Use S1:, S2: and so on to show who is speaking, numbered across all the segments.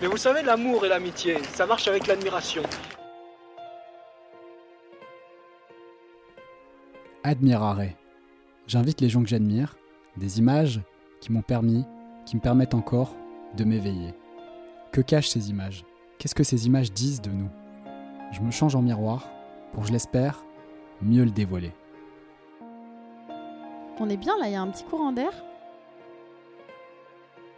S1: Mais vous savez, l'amour et l'amitié, ça marche avec l'admiration.
S2: Admirare. J'invite les gens que j'admire, des images qui m'ont permis, qui me permettent encore de m'éveiller. Que cachent ces images? Qu'est-ce que ces images disent de nous? Je me change en miroir pour, je l'espère, mieux le dévoiler.
S3: On est bien là, il y a un petit courant d'air?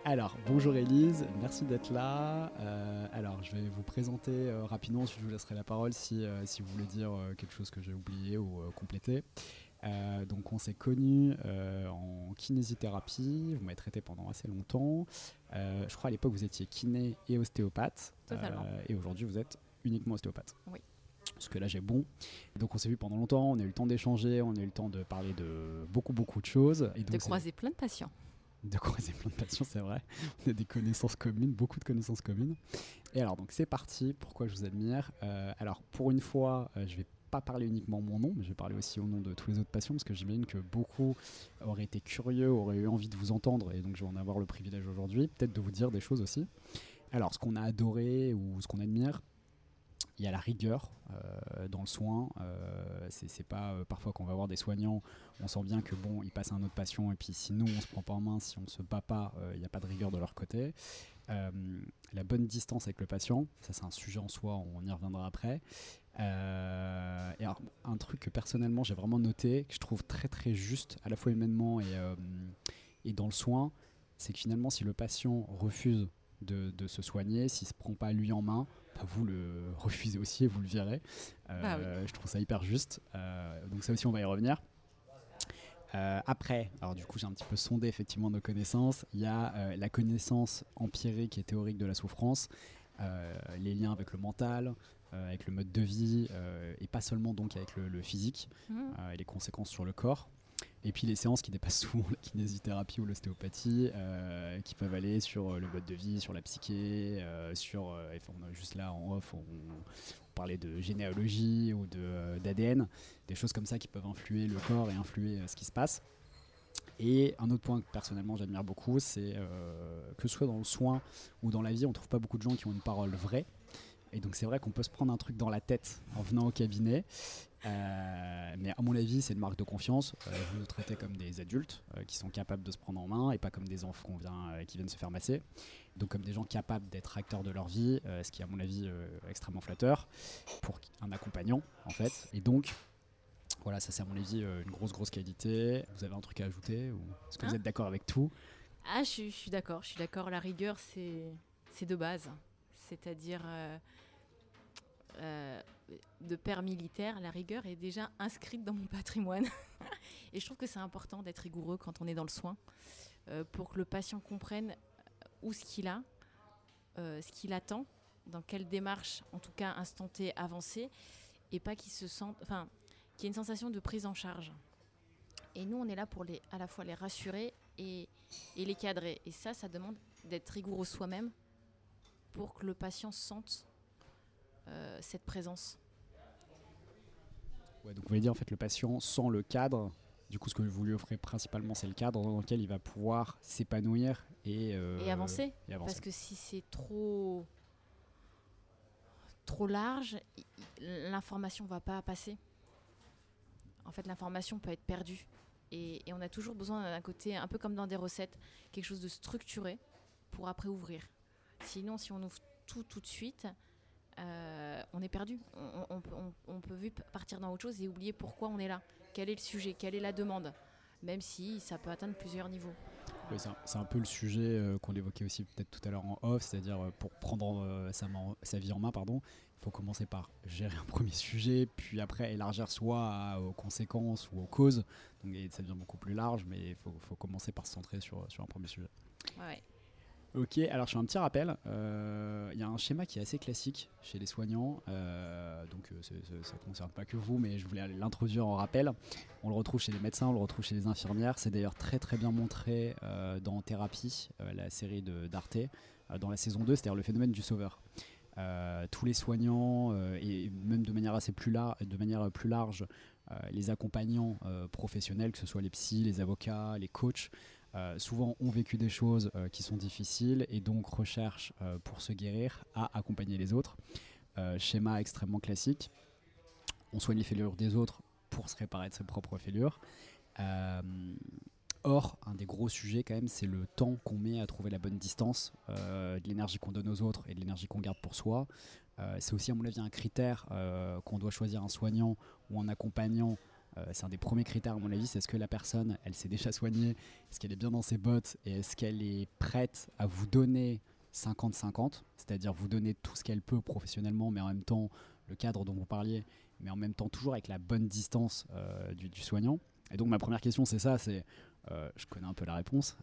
S2: Alors, bonjour Elise, merci d'être là. Euh, alors, je vais vous présenter euh, rapidement, je vous laisserai la parole si, euh, si vous voulez dire quelque chose que j'ai oublié ou compléter. donc, on s'est connus en kinésithérapie, vous m'avez traité pendant assez longtemps. je crois à l'époque vous étiez kiné et ostéopathe.
S3: Totalement.
S2: et aujourd'hui, vous êtes uniquement ostéopathe.
S3: Oui.
S2: Parce que là, j'ai bon. Donc, on s'est vu pendant longtemps, on a eu le temps d'échanger, on a eu le temps de parler de beaucoup, beaucoup de choses.
S3: Et de croiser plein de patients
S2: de croiser plein de patients, c'est vrai. On a des connaissances communes, beaucoup de connaissances communes. Et alors, donc c'est parti. Pourquoi je vous admire? Euh, Alors, pour une fois, euh, je vais pas parler uniquement mon nom, mais je vais parler aussi au nom de tous les autres patients, parce que j'imagine que beaucoup auraient été curieux, auraient eu envie de vous entendre, et donc je vais en avoir le privilège aujourd'hui, peut-être de vous dire des choses aussi. Alors, ce qu'on a adoré ou ce qu'on admire, il y a la rigueur euh, dans le soin. Euh, c'est pas euh, parfois qu'on va voir des soignants, on sent bien que bon, ils passent à un autre patient et puis si nous on se prend pas en main, si on se bat pas, il n'y a pas de rigueur de leur côté. la bonne distance avec le patient, ça c'est un sujet en soi, on y reviendra après. et un truc que personnellement j'ai vraiment noté, que je trouve très très juste, à la fois humainement et, et dans le soin, c'est que finalement si le patient refuse de, se soigner, s'il se prend pas lui en main, vous le refusez aussi et vous le virez. Euh, bah je trouve ça hyper juste. Euh, donc ça aussi, on va y revenir. Euh, après, alors du coup, j'ai un petit peu sondé effectivement nos connaissances. Il y a la connaissance empirique et théorique de la souffrance, les liens avec le mental, avec le mode de vie, et pas seulement donc avec le, physique mmh. et les conséquences sur le corps. Et puis les séances qui dépassent souvent la kinésithérapie ou l'ostéopathie, euh, qui peuvent aller sur euh, le mode de vie, sur la psyché, euh, sur, a juste là en off, on, parlait de généalogie ou d'ADN, des choses comme ça qui peuvent influer le corps et influer ce qui se passe. Et un autre point que personnellement j'admire beaucoup, c'est que ce soit dans le soin ou dans la vie, on trouve pas beaucoup de gens qui ont une parole vraie. Et donc c'est vrai qu'on peut se prendre un truc dans la tête en venant au cabinet. Euh, mais à mon avis, c'est une marque de confiance. Euh, vous nous traitez comme des adultes euh, qui sont capables de se prendre en main et pas comme des enfants vient, qui viennent se faire masser. Donc comme des gens capables d'être acteurs de leur vie, ce qui est à mon avis extrêmement flatteur pour un accompagnant en fait. Et donc voilà, ça c'est à mon avis une grosse grosse qualité. Vous avez un truc à ajouter ou est-ce que vous hein êtes d'accord avec tout?
S3: Ah, je, je suis d'accord, je suis d'accord. La rigueur, c'est de base. C'est-à-dire euh, de père militaire, la rigueur est déjà inscrite dans mon patrimoine. et je trouve que c'est important d'être rigoureux quand on est dans le soin euh, pour que le patient comprenne où ce qu'il a, euh, ce qu'il attend, dans quelle démarche, en tout cas instantée, avancée, et pas qu'il se sente, enfin, qu'il y ait une sensation de prise en charge. Et nous, on est là pour les, à la fois les rassurer et, et les cadrer. Et ça, ça demande d'être rigoureux soi-même pour que le patient sente euh, cette présence.
S2: Ouais, donc vous voulez dire en fait le patient sans le cadre, du coup ce que vous lui offrez principalement c'est le cadre dans lequel il va pouvoir s'épanouir et,
S3: euh, et, avancer. Parce que si c'est trop trop large, l'information va pas passer. En fait, l'information peut être perdue. Et, et, on a toujours besoin d'un côté, un peu comme dans des recettes, quelque chose de structuré pour après ouvrir. Sinon, si on ouvre tout tout de suite, euh, on est perdu. On, peut vite partir dans autre chose et oublier pourquoi on est là. Quel est le sujet? Quelle est la demande? Même si ça peut atteindre plusieurs niveaux.
S2: c'est un, peu le sujet euh, qu'on évoquait aussi peut-être tout à l'heure en off, c'est-à-dire euh, pour prendre sa, vie en main, pardon, il faut commencer par gérer un premier sujet, puis après élargir soit aux conséquences ou aux causes. Donc ça devient beaucoup plus large, mais il faut, commencer par se centrer sur, sur un premier sujet.
S3: Ouais.
S2: Ok, alors je fais un petit rappel. Euh, il y a un schéma qui est assez classique chez les soignants, euh, donc euh, ça ne concerne pas que vous, mais je voulais l'introduire en rappel. On le retrouve chez les médecins, on le retrouve chez les infirmières. C'est d'ailleurs très très bien montré dans Thérapie, la série d'Arte, dans la saison 2, c'est-à-dire le phénomène du sauveur. tous les soignants, et même de manière assez plus, de manière plus large, les accompagnants professionnels, que ce soit les psys, les avocats, les coachs, euh, souvent ont vécu des choses euh, qui sont difficiles et donc recherchent euh, pour se guérir à accompagner les autres. Schéma extrêmement classique. On soigne les fêlures des autres pour se réparer de ses propres fêlures. Or, un des gros sujets quand même, c'est le temps qu'on met à trouver la bonne distance de l'énergie qu'on donne aux autres et de l'énergie qu'on garde pour soi. C'est aussi à mon avis un critère qu'on doit choisir un soignant ou un accompagnant. Euh, c'est un des premiers critères à mon avis, c'est est-ce que la personne, elle s'est déjà soignée, est-ce qu'elle est bien dans ses bottes et est-ce qu'elle est prête à vous donner 50-50, c'est-à-dire vous donner tout ce qu'elle peut professionnellement, mais en même temps le cadre dont vous parliez, mais en même temps toujours avec la bonne distance euh, du, soignant. Et donc ma première question c'est ça, c'est, euh, je connais un peu la réponse,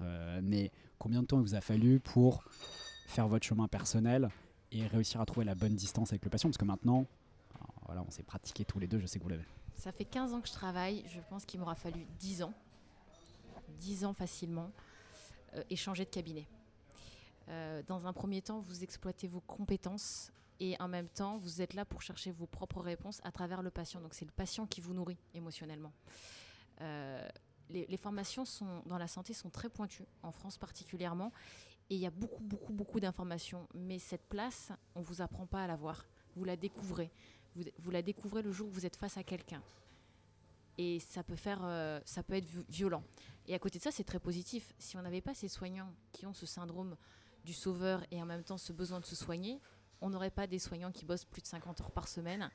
S2: mais combien de temps il vous a fallu pour faire votre chemin personnel et réussir à trouver la bonne distance avec le patient? Parce que maintenant, voilà, on s'est pratiqué tous les deux, je sais que vous l'avez.
S3: Ça fait 15 ans que je travaille. Je pense qu'il m'aura fallu 10 ans. 10 ans facilement. euh, et changer de cabinet. Euh, dans un premier temps, vous exploitez vos compétences et en même temps, vous êtes là pour chercher vos propres réponses à travers le patient. Donc c'est le patient qui vous nourrit émotionnellement. Euh, les, formations dans la santé sont très pointues, en France particulièrement, et il y a beaucoup, beaucoup, beaucoup d'informations. Mais cette place, on ne vous apprend pas à la voir. Vous la découvrez. Vous, la découvrez le jour où vous êtes face à quelqu'un. Et ça peut, faire, euh, ça peut être vi- violent. Et à côté de ça, c'est très positif. Si on n'avait pas ces soignants qui ont ce syndrome du sauveur et en même temps ce besoin de se soigner, on n'aurait pas des soignants qui bossent plus de 50 heures par semaine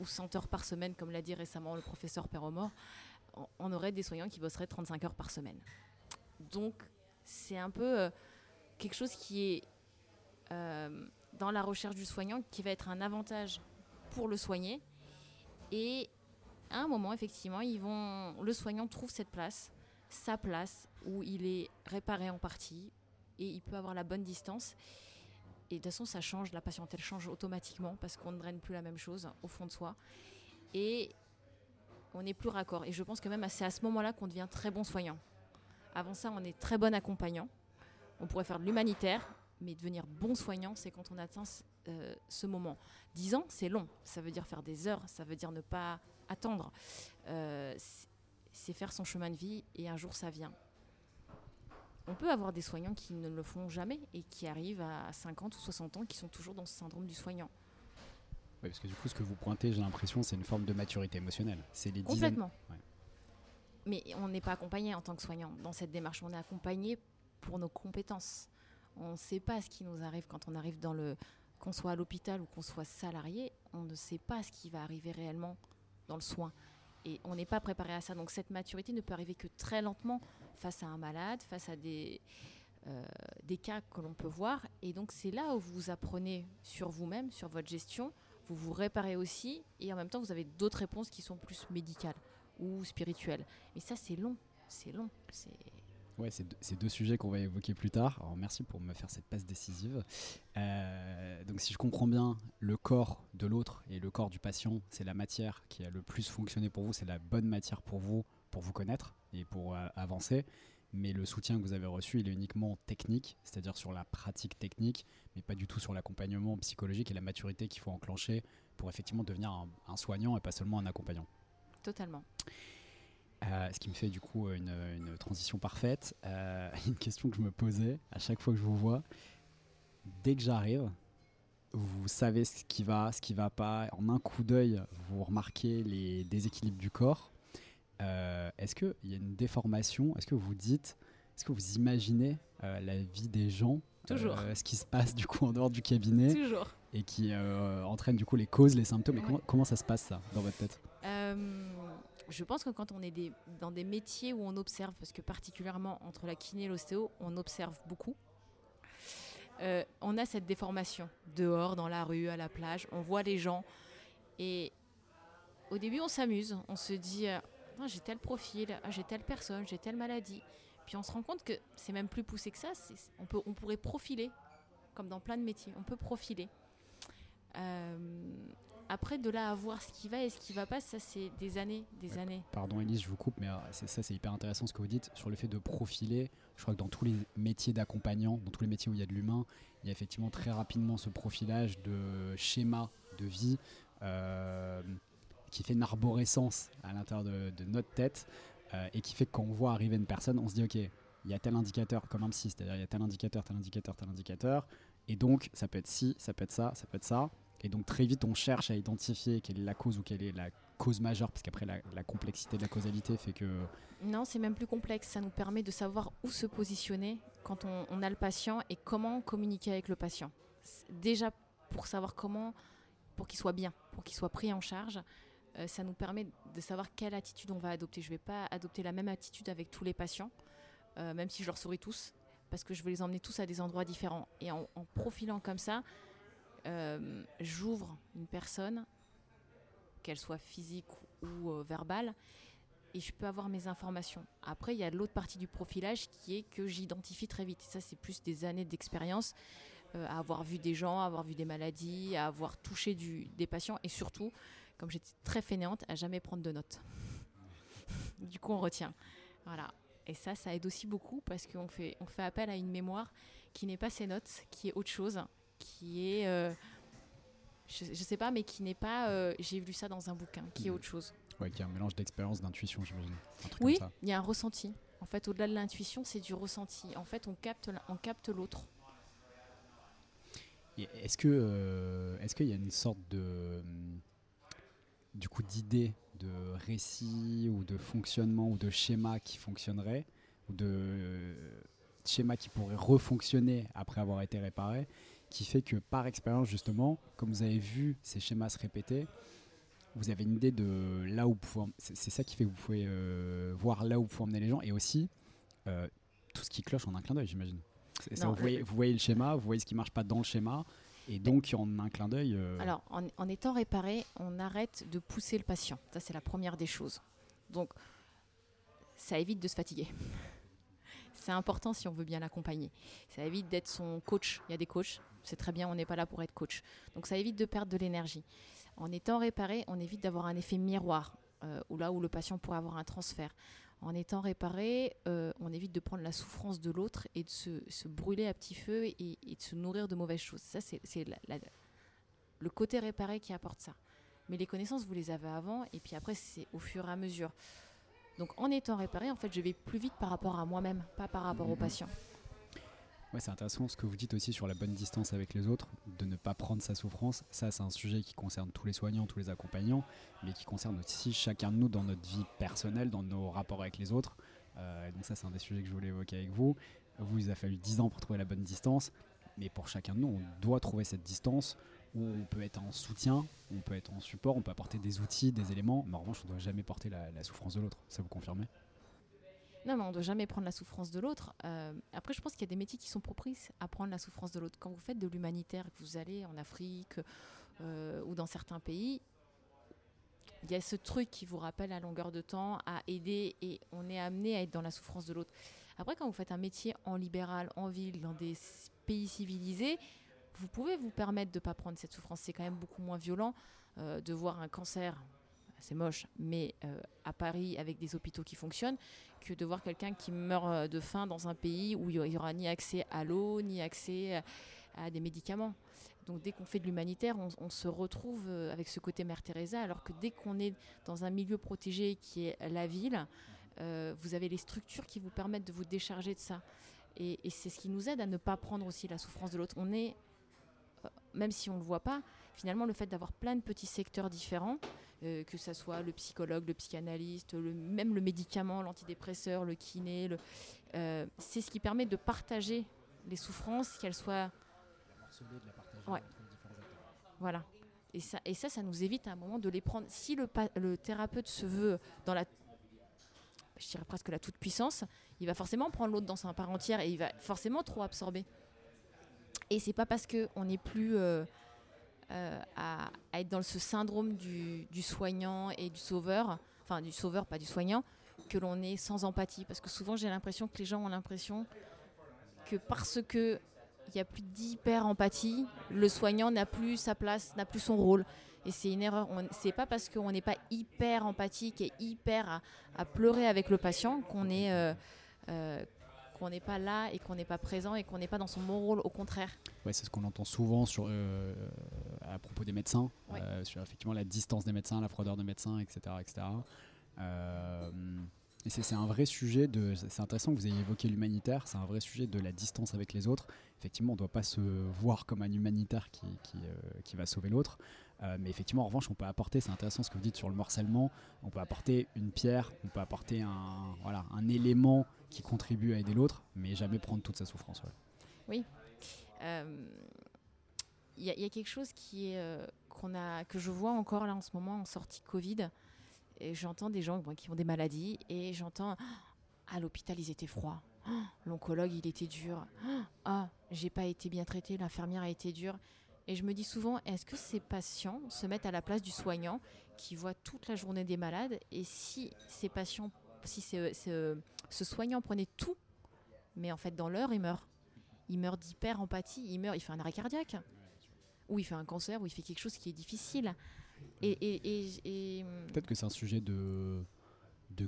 S3: ou 100 heures par semaine, comme l'a dit récemment le professeur Perromort. On- On aurait des soignants qui bosseraient 35 heures par semaine. Donc, c'est un peu euh, quelque chose qui est euh, dans la recherche du soignant qui va être un avantage pour le soigner. Et à un moment, effectivement, ils le soignant trouve cette place, sa place, où il est réparé en partie et il peut avoir la bonne distance. Et de toute façon, ça change, la patientèle change automatiquement parce qu'on ne draine plus la même chose au fond de soi. Et on n'est plus raccord. Et je pense que même c'est à ce moment-là qu'on devient très bon soignant. Avant ça, on est très bon accompagnant. On pourrait faire de l'humanitaire, mais devenir bon soignant, c'est quand on atteint euh, ce moment. 10 ans, c'est long. Ça veut dire faire des heures, ça veut dire ne pas attendre. Euh, c'est- faire son chemin de vie et un jour ça vient. On peut avoir des soignants qui ne le font jamais et qui arrivent à 50 ou 60 ans qui sont toujours dans ce syndrome du soignant.
S2: Oui, parce que du coup, ce que vous pointez, j'ai l'impression, c'est une forme de maturité émotionnelle. C'est les dizaines.
S3: Complètement.
S2: Ouais.
S3: Mais on n'est pas accompagné en tant que soignant dans cette démarche. On est accompagné pour nos compétences. On ne sait pas ce qui nous arrive quand on arrive dans le. Qu'on soit à l'hôpital ou qu'on soit salarié, on ne sait pas ce qui va arriver réellement dans le soin. Et on n'est pas préparé à ça. Donc cette maturité ne peut arriver que très lentement face à un malade, face à des, euh, cas que l'on peut voir. Et donc c'est là où vous apprenez sur vous-même, sur votre gestion. Vous vous réparez aussi. Et en même temps, vous avez d'autres réponses qui sont plus médicales ou spirituelles. Mais ça, c'est long. C'est long. C'est
S2: Ouais, c'est deux, deux sujets qu'on va évoquer plus tard. Alors merci pour me faire cette passe décisive. Euh, donc si je comprends bien, le corps de l'autre et le corps du patient, c'est la matière qui a le plus fonctionné pour vous, c'est la bonne matière pour vous, pour vous connaître et pour euh, avancer. Mais le soutien que vous avez reçu, il est uniquement technique, c'est-à-dire sur la pratique technique, mais pas du tout sur l'accompagnement psychologique et la maturité qu'il faut enclencher pour effectivement devenir un soignant et pas seulement un accompagnant.
S3: totalement.
S2: Euh, ce qui me fait du coup une, une transition parfaite. Euh, une question que je me posais à chaque fois que je vous vois. Dès que j'arrive, vous savez ce qui va, ce qui va pas. En un coup d'œil, vous remarquez les déséquilibres du corps. Euh, est-ce qu'il y a une déformation? Est-ce que vous dites, est-ce que vous imaginez la vie des gens
S3: Toujours.
S2: ce qui se passe du coup en dehors du cabinet
S3: Toujours.
S2: et qui entraîne du coup les causes, les symptômes? Et
S3: Ouais.
S2: comment, comment ça se passe ça dans votre tête?
S3: Je pense que quand on est dans des métiers où on observe, parce que particulièrement entre la kiné et l'ostéo, on observe beaucoup, euh, on a cette déformation dehors, dans la rue, à la plage, on voit les gens. Et au début, on s'amuse, on se dit euh, Ah, j'ai tel profil, ah, j'ai telle personne, j'ai telle maladie. Puis on se rend compte que c'est même plus poussé que ça, on, peut, on pourrait profiler, comme dans plein de métiers, on peut profiler. Euh, après, de là à voir ce qui va et ce qui va pas, ça c'est des années, des
S2: Ouais.
S3: années.
S2: Pardon Elise, je vous coupe, mais euh, ça c'est hyper intéressant ce que vous dites sur le fait de profiler. Je crois que dans tous les métiers d'accompagnant, dans tous les métiers où il y a de l'humain, il y a effectivement très rapidement ce profilage de schéma de vie euh, qui fait une arborescence à l'intérieur de, de notre tête euh, et qui fait que quand on voit arriver une personne, on se dit ok, il y a tel indicateur, comme un psy, c'est-à-dire il y a tel indicateur, tel indicateur, tel indicateur, et donc ça peut être ci, ça peut être ça, ça peut être ça, et donc très vite on cherche à identifier quelle est la cause ou quelle est la cause majeure, parce qu'après la, complexité de la causalité fait que
S3: Non, c'est même plus complexe. Ça nous permet de savoir où se positionner quand on, a le patient et comment communiquer avec le patient. Déjà, pour savoir comment, pour qu'il soit bien, pour qu'il soit pris en charge, euh, ça nous permet de savoir quelle attitude on va adopter. Je ne vais pas adopter la même attitude avec tous les patients, euh, même si je leur souris tous, parce que je veux les emmener tous à des endroits différents. Et en profilant comme ça, euh, j'ouvre une personne, qu'elle soit physique ou euh, verbale, et je peux avoir mes informations. Après, il y a l'autre partie du profilage qui est que j'identifie très vite. Et ça, c'est plus des années d'expérience, euh, avoir vu des gens, avoir vu des maladies, avoir touché des patients, et surtout, comme j'étais très fainéante, à jamais prendre de notes. du coup, on retient. Voilà. Et ça, ça aide aussi beaucoup parce qu'on fait, fait appel à une mémoire qui n'est pas ces notes, qui est autre chose, qui est, euh, je, je sais pas, mais qui n'est pas, euh, j'ai lu ça dans un bouquin, qui est
S2: Mhm.
S3: autre chose.
S2: ouais, qu'il y a un mélange d'expérience, d'intuition, j'imagine.
S3: Oui, il y a un ressenti. En fait, au-delà de l'intuition, c'est du ressenti. En fait, on capte, on capte l'autre.
S2: Est-ce que euh, est-ce qu'il y a une sorte de du coup d'idée de récit ou de fonctionnement ou de schéma qui fonctionnerait ou de schéma qui pourrait refonctionner après avoir été réparé qui fait que par expérience justement comme vous avez vu ces schémas se répéter vous avez une idée de là où vous pouvez c'est ça qui fait que vous pouvez euh, voir là où vous pouvez emmener les gens et aussi euh, tout ce qui cloche en un clin d'œil j'imagine
S3: Non,
S2: vous, voyez, vous voyez le schéma vous voyez ce qui marche pas dans le schéma et donc en un clin d'œil euh,
S3: Alors, en, en étant réparé, on arrête de pousser le patient. Ça, c'est la première des choses. Donc, ça évite de se fatiguer. C'est important si on veut bien l'accompagner. Ça évite d'être son coach. Il y a des coachs, c'est très bien, on n'est pas là pour être coach. Donc, ça évite de perdre de l'énergie. En étant réparé, on évite d'avoir un effet miroir, euh, ou là où le patient pourrait avoir un transfert. En étant réparé, euh, on évite de prendre la souffrance de l'autre et de se, brûler à petit feu et, et de se nourrir de mauvaises choses. Ça, c'est le côté réparé qui apporte ça. Mais les connaissances, vous les avez avant, et puis après, c'est au fur et à mesure. Donc, en étant réparé, en fait, je vais plus vite par rapport à moi-même, pas par rapport au
S2: Mhm.
S3: patient.
S2: Ouais, c'est intéressant ce que vous dites aussi sur la bonne distance avec les autres, de ne pas prendre sa souffrance. Ça, c'est un sujet qui concerne tous les soignants, tous les accompagnants, mais qui concerne aussi chacun de nous dans notre vie personnelle, dans nos rapports avec les autres. Euh, donc ça, c'est un des sujets que je voulais évoquer avec vous. Vous, il a fallu 10 ans pour trouver la bonne distance, mais pour chacun de nous, on doit trouver cette distance où on peut être en soutien, on peut être en support, on peut apporter des outils, des éléments, mais en revanche, on ne doit jamais porter la, souffrance de l'autre. Ça vous confirmez?
S3: Non, mais on ne doit jamais prendre la souffrance de l'autre. Euh, après, je pense qu'il y a des métiers qui sont propices à prendre la souffrance de l'autre. Quand vous faites de l'humanitaire, que vous allez en Afrique euh, ou dans certains pays, il y a ce truc qui vous rappelle à longueur de temps à aider et on est amené à être dans la souffrance de l'autre. Après, quand vous faites un métier en libéral, en ville, dans des pays civilisés, vous pouvez vous permettre de ne pas prendre cette souffrance. C'est quand même beaucoup moins violent euh, de voir un cancer, c'est moche, mais euh, à Paris avec des hôpitaux qui fonctionnent, que de voir quelqu'un qui meurt euh, de faim dans un pays où il n'y aura ni accès à l'eau, ni accès à, des médicaments. Donc dès qu'on fait de l'humanitaire, on, se retrouve avec ce côté Mère Teresa, alors que dès qu'on est dans un milieu protégé qui est la ville, vous avez les structures qui vous permettent de vous décharger de ça. Et, et c'est ce qui nous aide à ne pas prendre aussi la souffrance de l'autre. On est, même si on ne le voit pas, finalement le fait d'avoir plein de petits secteurs différents, euh, que ce soit le psychologue, le psychanalyste, même le médicament, l'antidépresseur, le kiné, euh, c'est ce qui permet de partager les souffrances, qu'elles soient voilà. Et ça, ça, ça nous évite à un moment de les prendre. Si le, le thérapeute se veut dans la, je dirais presque la toute puissance, il va forcément prendre l'autre dans sa part entière et il va forcément trop absorber. Et c'est pas parce que on n'est plus euh, euh, à, être dans ce syndrome du, soignant et du sauveur, enfin du sauveur, pas du soignant, que l'on est sans empathie. Parce que souvent, j'ai l'impression que les gens ont l'impression que parce que il n'y a plus d'hyper empathie, le soignant n'a plus sa place, n'a plus son rôle. Et c'est une erreur. C'est pas parce qu'on n'est pas hyper empathique et hyper à, pleurer avec le patient qu'on est euh, qu'on n'est pas là et qu'on n'est pas présent et qu'on n'est pas dans son bon rôle. Au contraire.
S2: Ouais, c'est ce qu'on entend souvent sur, euh, à propos des médecins,
S3: Ouais.
S2: euh, sur effectivement la distance des médecins, la froideur des médecins, etc. etc. Euh, Et c'est c'est un vrai sujet de. C'est intéressant que vous ayez évoqué l'humanitaire. C'est un vrai sujet de la distance avec les autres. Effectivement, on ne doit pas se voir comme un humanitaire qui, qui, euh, qui va sauver l'autre. Euh, mais effectivement, en revanche, on peut apporter. C'est intéressant ce que vous dites sur le morcellement. On peut apporter une pierre. On peut apporter un, voilà, un élément qui contribue à aider l'autre, mais jamais prendre toute sa souffrance.
S3: Euh, Il y, a- il y a quelque chose qui euh, a, que je vois encore là en ce moment en sortie Covid. Et j'entends des gens qui ont des maladies et j'entends Ah, à l'hôpital ils étaient froids. L'oncologue il était dur. Ah, j'ai pas été bien traité, l'infirmière a été dure. Et je me dis souvent, est-ce que ces patients se mettent à la place du soignant qui voit toute la journée des malades? Et si ces patients, si ce, soignant prenait tout, mais en fait dans l'heure il meurt il meurt d'hyper-empathie, il meurt, il fait un arrêt cardiaque, ou il fait un cancer, ou il fait quelque chose qui est difficile.
S2: Peut-être que c'est un sujet de,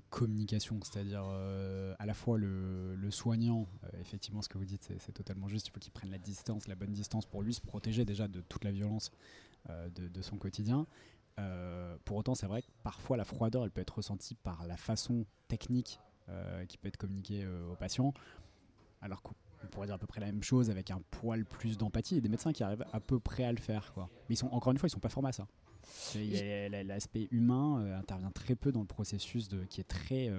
S2: communication, c'est-à-dire euh, à la fois le, soignant, euh, effectivement ce que vous dites c'est, totalement juste, il faut qu'il prenne la distance, la bonne distance pour lui se protéger déjà de toute la violence euh, de son quotidien. Euh, pour autant c'est vrai que parfois la froideur elle peut être ressentie par la façon technique euh, qui peut être communiquée euh, aux patients, alors qu'on pourrait dire à peu près la même chose avec un poil plus d'empathie. A des médecins qui arrivent à peu près à le faire. Quoi. Mais ils sont, encore une fois, ils sont pas formés à ça. L'aspect humain intervient très peu dans le processus qui est très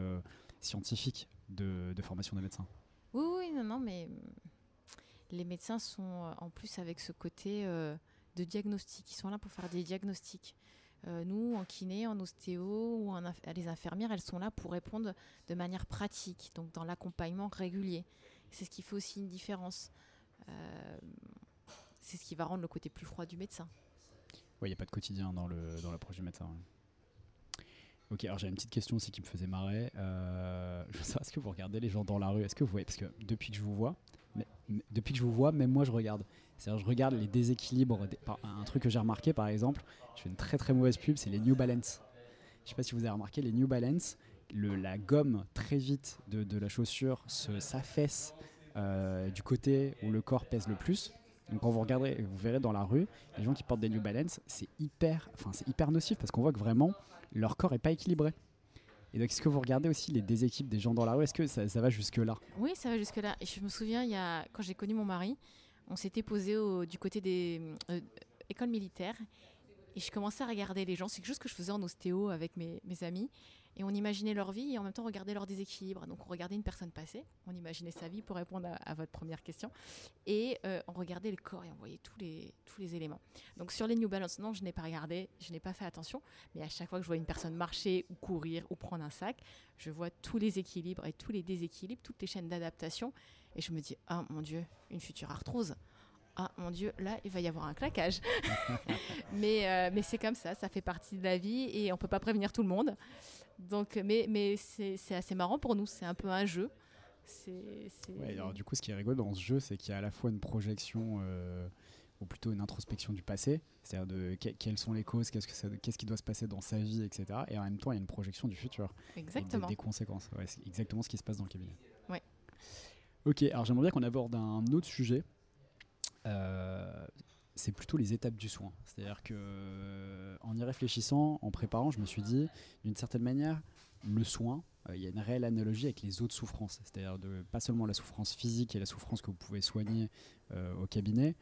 S2: scientifique de, formation des médecins.
S3: Oui, oui, non, non, mais hum, les médecins sont en plus avec ce côté de diagnostic. Ils sont là pour faire des diagnostics. Euh, nous, en kiné, en ostéo ou les infirmières, elles sont là pour répondre de manière pratique, donc dans l'accompagnement régulier. C'est ce qui fait aussi une différence. Euh, c'est ce qui va rendre le côté plus froid du médecin.
S2: Ouais, il n'y a pas de quotidien dans le dans l'approche du médecin. Ok, alors j'ai une petite question aussi qui me faisait marrer. Euh, est-ce que vous regardez les gens dans la rue? Est-ce que vous voyez? Parce que depuis que je vous vois, mais- depuis que je vous vois, même moi je regarde. C'est-à-dire je regarde les déséquilibres. un truc que j'ai remarqué par exemple, je fais une très très mauvaise pub, c'est les New Balance. Je sais pas si vous avez remarqué, les New Balance, la gomme très vite de, la chaussure se s'affaisse euh, du côté où le corps pèse le plus. Donc quand vous regarderez, vous verrez dans la rue, les gens qui portent des New Balance, c'est hyper, enfin c'est hyper nocif parce qu'on voit que vraiment leur corps est pas équilibré. Et donc est-ce que vous regardez aussi les déséquipes des gens dans la rue? Est-ce que ça, va jusque là
S3: Oui, ça va jusque-là. Je me souviens, il y a, quand j'ai connu mon mari, on s'était posé du côté des euh, écoles militaires. Et je commençais à regarder les gens. C'est quelque chose que je faisais en ostéo avec mes amis. Et on imaginait leur vie et en même temps regarder leur déséquilibre. Donc on regardait une personne passer, on imaginait sa vie pour répondre à, votre première question. Et euh, on regardait le corps et on voyait tous les, tous les éléments. Donc sur les New Balance, non, je n'ai pas regardé, je n'ai pas fait attention. Mais à chaque fois que je vois une personne marcher ou courir ou prendre un sac, je vois tous les équilibres et tous les déséquilibres, toutes les chaînes d'adaptation. Et je me dis, ah mon Dieu, une future arthrose. Ah mon Dieu, là, il va y avoir un claquage. mais euh, mais c'est comme ça, ça fait partie de la vie et on peut pas prévenir tout le monde. Donc, mais, mais c'est assez marrant pour nous, c'est un peu un jeu. C'est,
S2: Ouais, alors du coup, ce qui est rigolo dans ce jeu, c'est qu'il y a à la fois une projection, euh, ou plutôt une introspection du passé, c'est-à-dire de que- quelles sont les causes, qu'est-ce, que ça- qu'est-ce qui doit se passer dans sa vie, etc. Et en même temps, il y a une projection du futur. des-
S3: Exactement.
S2: Des, conséquences. Ouais, c'est exactement ce qui se passe dans le cabinet.
S3: Ouais.
S2: Ok, alors j'aimerais bien qu'on aborde un autre sujet. Euh, c'est plutôt les étapes du soin. C'est-à-dire que, euh, en y réfléchissant, en préparant, je me suis dit, d'une certaine manière, le soin, euh, il y a une réelle analogie avec les autres souffrances. C'est-à-dire de, pas seulement la souffrance physique et la souffrance que vous pouvez soigner au cabinet.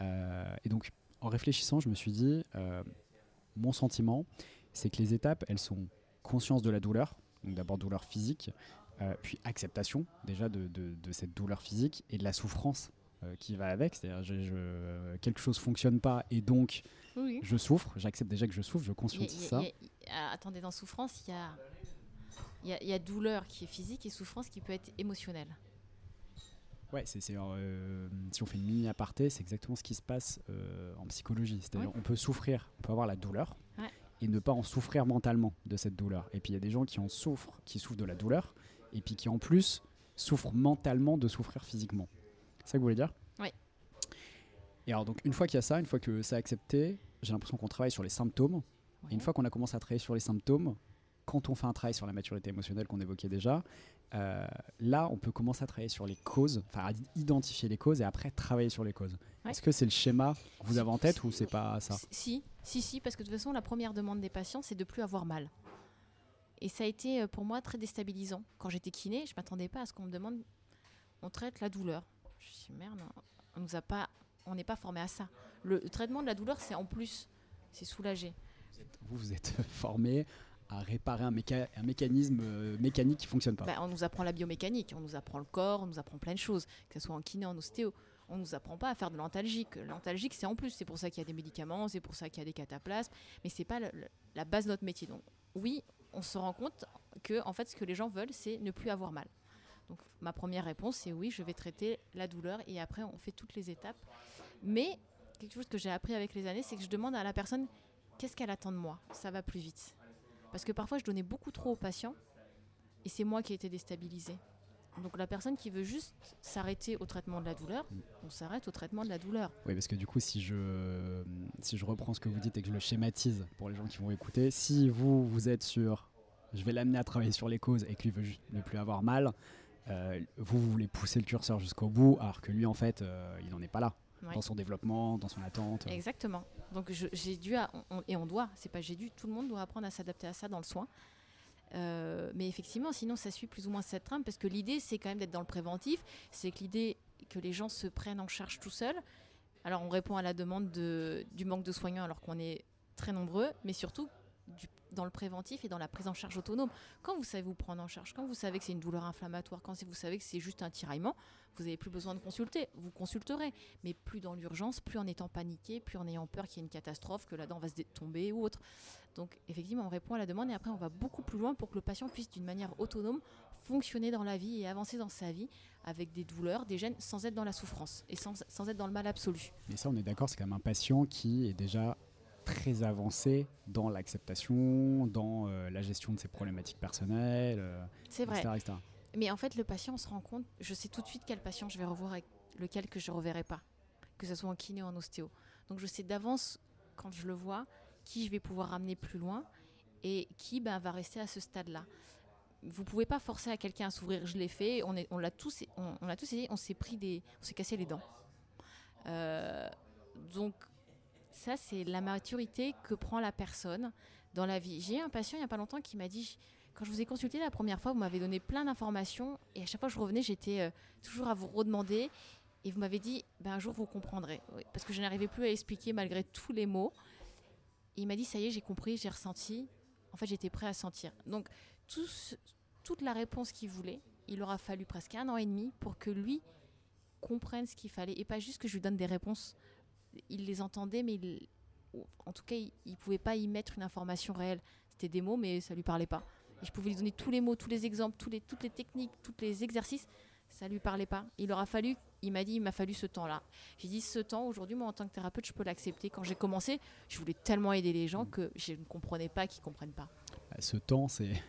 S2: Et donc, en réfléchissant, je me suis dit, mon sentiment, c'est que les étapes, elles sont conscience de la douleur, donc d'abord douleur physique, puis acceptation déjà de- de cette douleur physique et de la souffrance euh, qui va avec. C'est-à-dire je, je- quelque chose fonctionne pas et donc
S3: Oui,
S2: je souffre. J'accepte déjà que je souffre, je conscientise ça.
S3: y a- il y a- attendez, dans souffrance, il y a, il y, a, il y a douleur qui est physique et souffrance qui peut être émotionnelle.
S2: Ouais, c'est, c'est, euh, si on fait une mini aparté, c'est exactement ce qui se passe euh, en psychologie. C'est-à-dire
S3: Oui.
S2: on peut souffrir, on peut avoir la douleur
S3: Ouais.
S2: et ne pas en souffrir mentalement de cette douleur. Et puis il y a des gens qui en souffrent, qui souffrent de la douleur et puis qui en plus souffrent mentalement de souffrir physiquement. C'est ça que vous voulez dire
S3: Oui.
S2: Et alors donc une fois qu'il y a ça, une fois que ça a accepté, j'ai l'impression qu'on travaille sur les symptômes. Et une fois qu'on a commencé à travailler sur les symptômes, quand on fait un travail sur la maturité émotionnelle qu'on évoquait déjà, euh, là, on peut commencer à travailler sur les causes, enfin à identifier les causes et après travailler sur les causes.
S3: Ouais.
S2: Est-ce que c'est le schéma que vous avez en tête ou c'est pas ça
S3: Si, si, si, parce que de toute façon, la première demande des patients, c'est de plus avoir mal. Et ça a été euh, pour moi très déstabilisant. Quand j'étais kiné, je m'attendais pas à ce qu'on me demande, on traite la douleur. Je me suis dit, merde, on nous a pas, on n'est pas formé à ça. Le traitement de la douleur, c'est en plus, c'est soulager.
S2: Vous, vous êtes formé à réparer un, un mécanisme euh, mécanique qui fonctionne pas.
S3: Bah, on nous apprend la biomécanique, on nous apprend le corps, on nous apprend plein de choses, que ce soit en kiné, en ostéo. On nous apprend pas à faire de l'antalgique. L'antalgique, c'est en plus. C'est pour ça qu'il y a des médicaments, c'est pour ça qu'il y a des cataplasmes, mais c'est pas la base de notre métier. Donc oui, on se rend compte que en fait, ce que les gens veulent, c'est ne plus avoir mal. Donc ma première réponse, c'est oui, je vais traiter la douleur et après on fait toutes les étapes. Mais quelque chose que j'ai appris avec les années, c'est que je demande à la personne qu'est-ce qu'elle attend de moi? Ça va plus vite. Parce que parfois je donnais beaucoup trop aux patients et c'est moi qui ai été déstabilisée. Donc la personne qui veut juste s'arrêter au traitement de la douleur, on s'arrête au traitement de la douleur.
S2: Oui, parce que du coup, si je, si je reprends ce que vous dites et que je le schématise pour les gens qui vont écouter, si vous, vous êtes sur, je vais l'amener à travailler sur les causes et que lui veut ne plus avoir mal, vous, vous voulez pousser le curseur jusqu'au bout, alors que lui, en fait, euh, il n'en est pas là. Dans son développement, dans son attente.
S3: Exactement. Donc j'ai dû, et on doit, c'est pas j'ai dû, tout le monde doit apprendre à s'adapter à ça dans le soin. Euh, mais effectivement, sinon, ça suit plus ou moins cette trame parce que l'idée, c'est quand même d'être dans le préventif. C'est que l'idée que les gens se prennent en charge tout seuls. Alors, on répond à la demande de, du manque de soignants alors qu'on est très nombreux, mais surtout dans le préventif et dans la prise en charge autonome. Quand vous savez vous prendre en charge, quand vous savez que c'est une douleur inflammatoire, quand vous savez que c'est juste un tiraillement, vous n'avez plus besoin de consulter. Vous consulterez, mais plus dans l'urgence, plus en étant paniqué, plus en ayant peur qu'il y ait une catastrophe, que la dent va se tomber ou autre. Donc effectivement, on répond à la demande et après on va beaucoup plus loin pour que le patient puisse d'une manière autonome fonctionner dans la vie et avancer dans sa vie avec des douleurs, des gènes, sans être dans la souffrance et sans, sans être dans le mal absolu.
S2: Mais ça, on est d'accord, c'est quand même un patient qui est déjà très avancé dans l'acceptation, dans euh, la gestion de ses problématiques personnelles, euh,
S3: c'est vrai. Mais en fait, le patient, on se rend compte, je sais tout de suite quel patient je vais revoir et lequel que je ne reverrai pas, que ce soit en kiné ou en ostéo. Donc je sais d'avance, quand je le vois, qui je vais pouvoir ramener plus loin et qui ben, va rester à ce stade-là. Vous pouvez pas forcer à quelqu'un à s'ouvrir. Je l'ai fait. On, est, on l'a tous, on, on tous essayé. On s'est pris des, on s'est cassé les dents. Euh, donc ça, c'est la maturité que prend la personne dans la vie. J'ai un patient il n'y a pas longtemps qui m'a dit quand je vous ai consulté la première fois, vous m'avez donné plein d'informations et à chaque fois que je revenais, j'étais euh, toujours à vous redemander et vous m'avez dit ben, un jour vous comprendrez. parce que je n'arrivais plus à expliquer malgré tous les mots. il m'a dit ça y est, j'ai compris, j'ai ressenti. En fait, j'étais prêt à sentir. Donc, toute la réponse qu'il voulait, il aura fallu presque un an et demi pour que lui comprenne ce qu'il fallait et pas juste que je lui donne des réponses il les entendait, mais en tout cas, il ne pouvait pas y mettre une information réelle. C'était des mots, mais ça lui parlait pas. Je pouvais lui donner tous les mots, tous les exemples, toutes les techniques, tous les exercices. Ça lui parlait pas. Il aura fallu, il m'a dit, il m'a fallu ce temps-là. J'ai dit, ce temps, aujourd'hui, moi, en tant que thérapeute, je peux l'accepter. Quand j'ai commencé, je voulais tellement aider les gens que je ne comprenais pas qu'ils comprennent pas.
S2: Bah, ce temps, c'est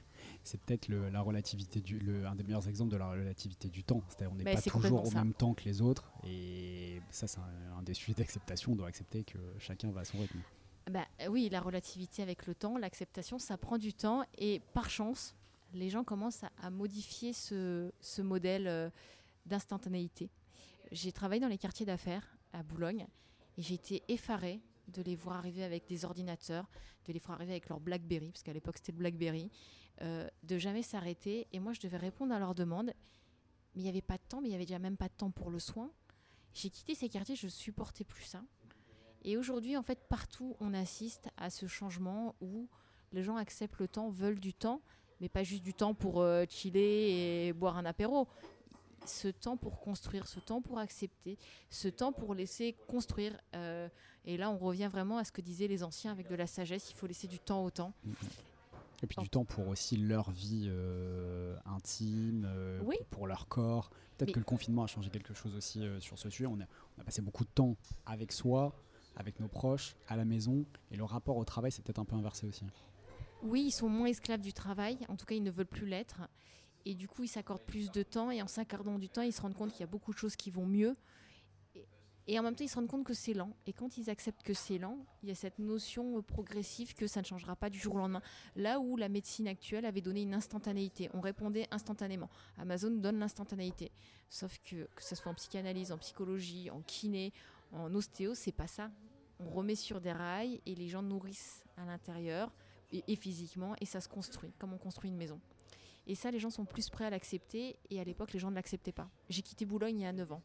S2: c'est peut-être la relativité du, le, un des meilleurs exemples de la relativité du temps. C'est-à-dire on n'est bah, pas toujours au même temps que les autres, et ça c'est un, des sujets d'acceptation. On doit accepter que chacun va à son rythme.
S3: Bah, oui, la relativité avec le temps, l'acceptation, ça prend du temps, et par chance, les gens commencent à, modifier ce, ce modèle euh, d'instantanéité. J'ai travaillé dans les quartiers d'affaires à Boulogne, et j'ai été effarée de les voir arriver avec des ordinateurs, de les voir arriver avec leur BlackBerry, parce qu'à l'époque c'était le BlackBerry, euh, de jamais s'arrêter. Et moi, je devais répondre à leurs demandes. Mais il n'y avait pas de temps, mais il n'y avait déjà même pas de temps pour le soin. J'ai quitté ces quartiers, je supportais plus ça. Et aujourd'hui, en fait, partout, on assiste à ce changement où les gens acceptent le temps, veulent du temps, mais pas juste du temps pour euh, chiller et boire un apéro. Ce temps pour construire, ce temps pour accepter, ce temps pour laisser construire. Euh, et là, on revient vraiment à ce que disaient les anciens avec de la sagesse, il faut laisser du temps au temps. Mm-hmm.
S2: Et puis du temps pour aussi leur vie euh, intime, euh, pour, leur corps. Peut-être que le confinement a changé quelque chose aussi euh, sur ce sujet. On a, on a, passé beaucoup de temps avec soi, avec nos proches, à la maison. Et le rapport au travail, c'est peut-être un peu inversé aussi.
S3: Oui, ils sont moins esclaves du travail. En tout cas, ils ne veulent plus l'être. Et du coup, ils s'accordent plus de temps. Et en s'accordant du temps, ils se rendent compte qu'il y a beaucoup de choses qui vont mieux. Et en même temps, ils se rendent compte que c'est lent. Et quand ils acceptent que c'est lent, il y a cette notion euh, progressive que ça ne changera pas du jour au lendemain. Là où la médecine actuelle avait donné une instantanéité, on répondait instantanément. Amazon donne l'instantanéité. Sauf que que ce soit en psychanalyse, en psychologie, en kiné, en ostéo, c'est pas ça. On remet sur des rails et les gens nourrissent à l'intérieur et, et physiquement, et ça se construit, comme on construit une maison. Et ça, les gens sont plus prêts à l'accepter, et à l'époque, les gens ne l'acceptaient pas. J'ai quitté Boulogne il y a 9 ans.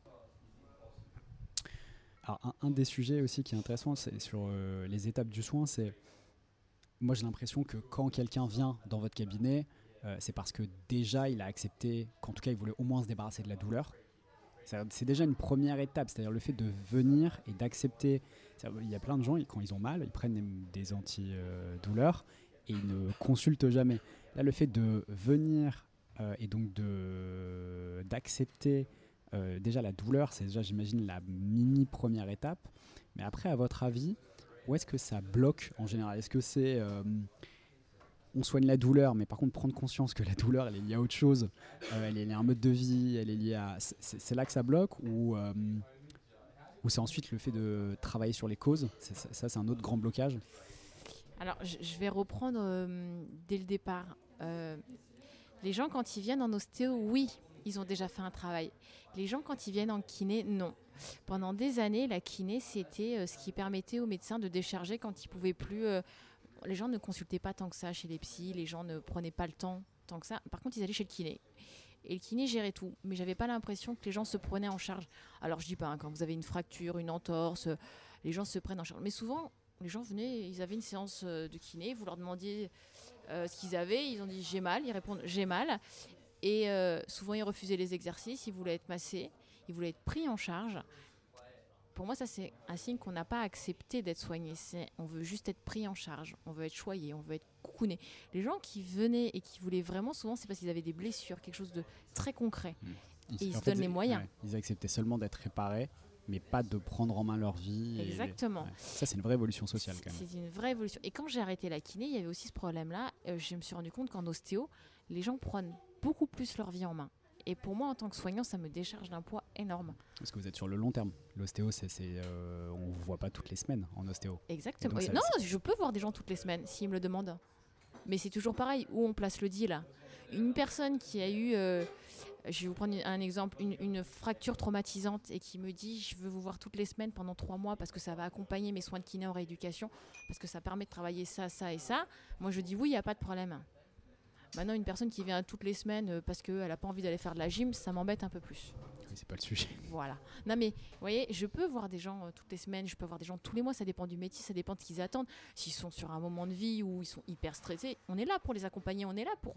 S2: Alors, un, des sujets aussi qui est intéressant, c'est sur euh, les étapes du soin. C'est moi, j'ai l'impression que quand quelqu'un vient dans votre cabinet, euh, c'est parce que déjà, il a accepté qu'en tout cas, il voulait au moins se débarrasser de la douleur. C'est déjà une première étape, c'est-à-dire le fait de venir et d'accepter. Il y a plein de gens, quand ils ont mal, ils prennent des, antidouleurs et ils ne consultent jamais. Là, le fait de venir euh, et donc d'accepter euh, déjà la douleur, c'est déjà, j'imagine, la mini première étape. Mais après, à votre avis, où est-ce que ça bloque en général? Est-ce que c'est euh, on soigne la douleur, mais par contre prendre conscience que la douleur, elle est liée à autre chose, euh, elle est liée à un mode de vie, elle est liée à... C'est là que ça bloque ou, c'est ensuite le fait de travailler sur les causes? Ça, ça, c'est un autre grand blocage.
S3: Alors, je, vais reprendre dès le départ. Les gens, quand ils viennent en ostéo, oui, ils ont déjà fait un travail. Les gens, quand ils viennent en kiné, non. Pendant des années, la kiné, c'était euh, ce qui permettait aux médecins de décharger quand ils pouvaient plus. euh, les gens ne consultaient pas tant que ça chez les psys, les gens ne prenaient pas le temps tant que ça. Par contre, ils allaient chez le kiné. Et le kiné gérait tout. Mais j'avais pas l'impression que les gens se prenaient en charge. Alors, je dis pas, hein, quand vous avez une fracture, une entorse, euh, les gens se prennent en charge. Mais souvent, les gens venaient, ils avaient une séance de kiné, vous leur demandiez ce qu'ils avaient, ils ont dit j'ai mal, ils répondent j'ai mal. Et euh, souvent, ils refusaient les exercices, ils voulaient être massés, ils voulaient être pris en charge. Pour moi, ça, c'est un signe qu'on n'a pas accepté d'être soigné. On veut juste être pris en charge, on veut être choyé, on veut être coucouné. Les gens qui venaient et qui voulaient vraiment, souvent, c'est parce qu'ils avaient des blessures, quelque chose de très concret. Et ils se donnent les moyens.
S2: ouais, ils acceptaient seulement d'être réparés, mais pas de prendre en main leur vie. et-
S3: Exactement.
S2: ouais. Ça, c'est une vraie évolution sociale quand même.
S3: C'est une vraie évolution. Et quand j'ai arrêté la kiné, il y avait aussi ce problème-là. Euh, je me suis rendu compte qu'en ostéo, les gens prennent beaucoup plus leur vie en main. Et pour moi, en tant que soignant, ça me décharge d'un poids énorme.
S2: Parce que vous êtes sur le long terme. L'ostéo, c'est, euh, on vous voit pas toutes les semaines en ostéo.
S3: Exactement.
S2: donc
S3: Et
S2: ça-
S3: non, je peux voir des gens toutes les semaines s'ils me le demandent. Mais c'est toujours pareil, où on place le deal. Une personne qui a eu, euh, je vais vous prendre un exemple, une, une fracture traumatisante et qui me dit je veux vous voir toutes les semaines pendant trois mois parce que ça va accompagner mes soins de kiné en rééducation, parce que ça permet de travailler ça, ça et ça. Moi je dis oui, il n'y a pas de problème. Maintenant, une personne qui vient toutes les semaines euh, parce qu'elle n'a pas envie d'aller faire de la gym, ça m'embête un peu plus.
S2: Oui, c'est pas le sujet.
S3: Voilà. Non mais, vous voyez, je peux voir des gens euh, toutes les semaines, je peux voir des gens tous les mois, ça dépend du métier, ça dépend de ce qu'ils attendent. S'ils sont sur un moment de vie où ils sont hyper stressés, on est là pour les accompagner, on est là pour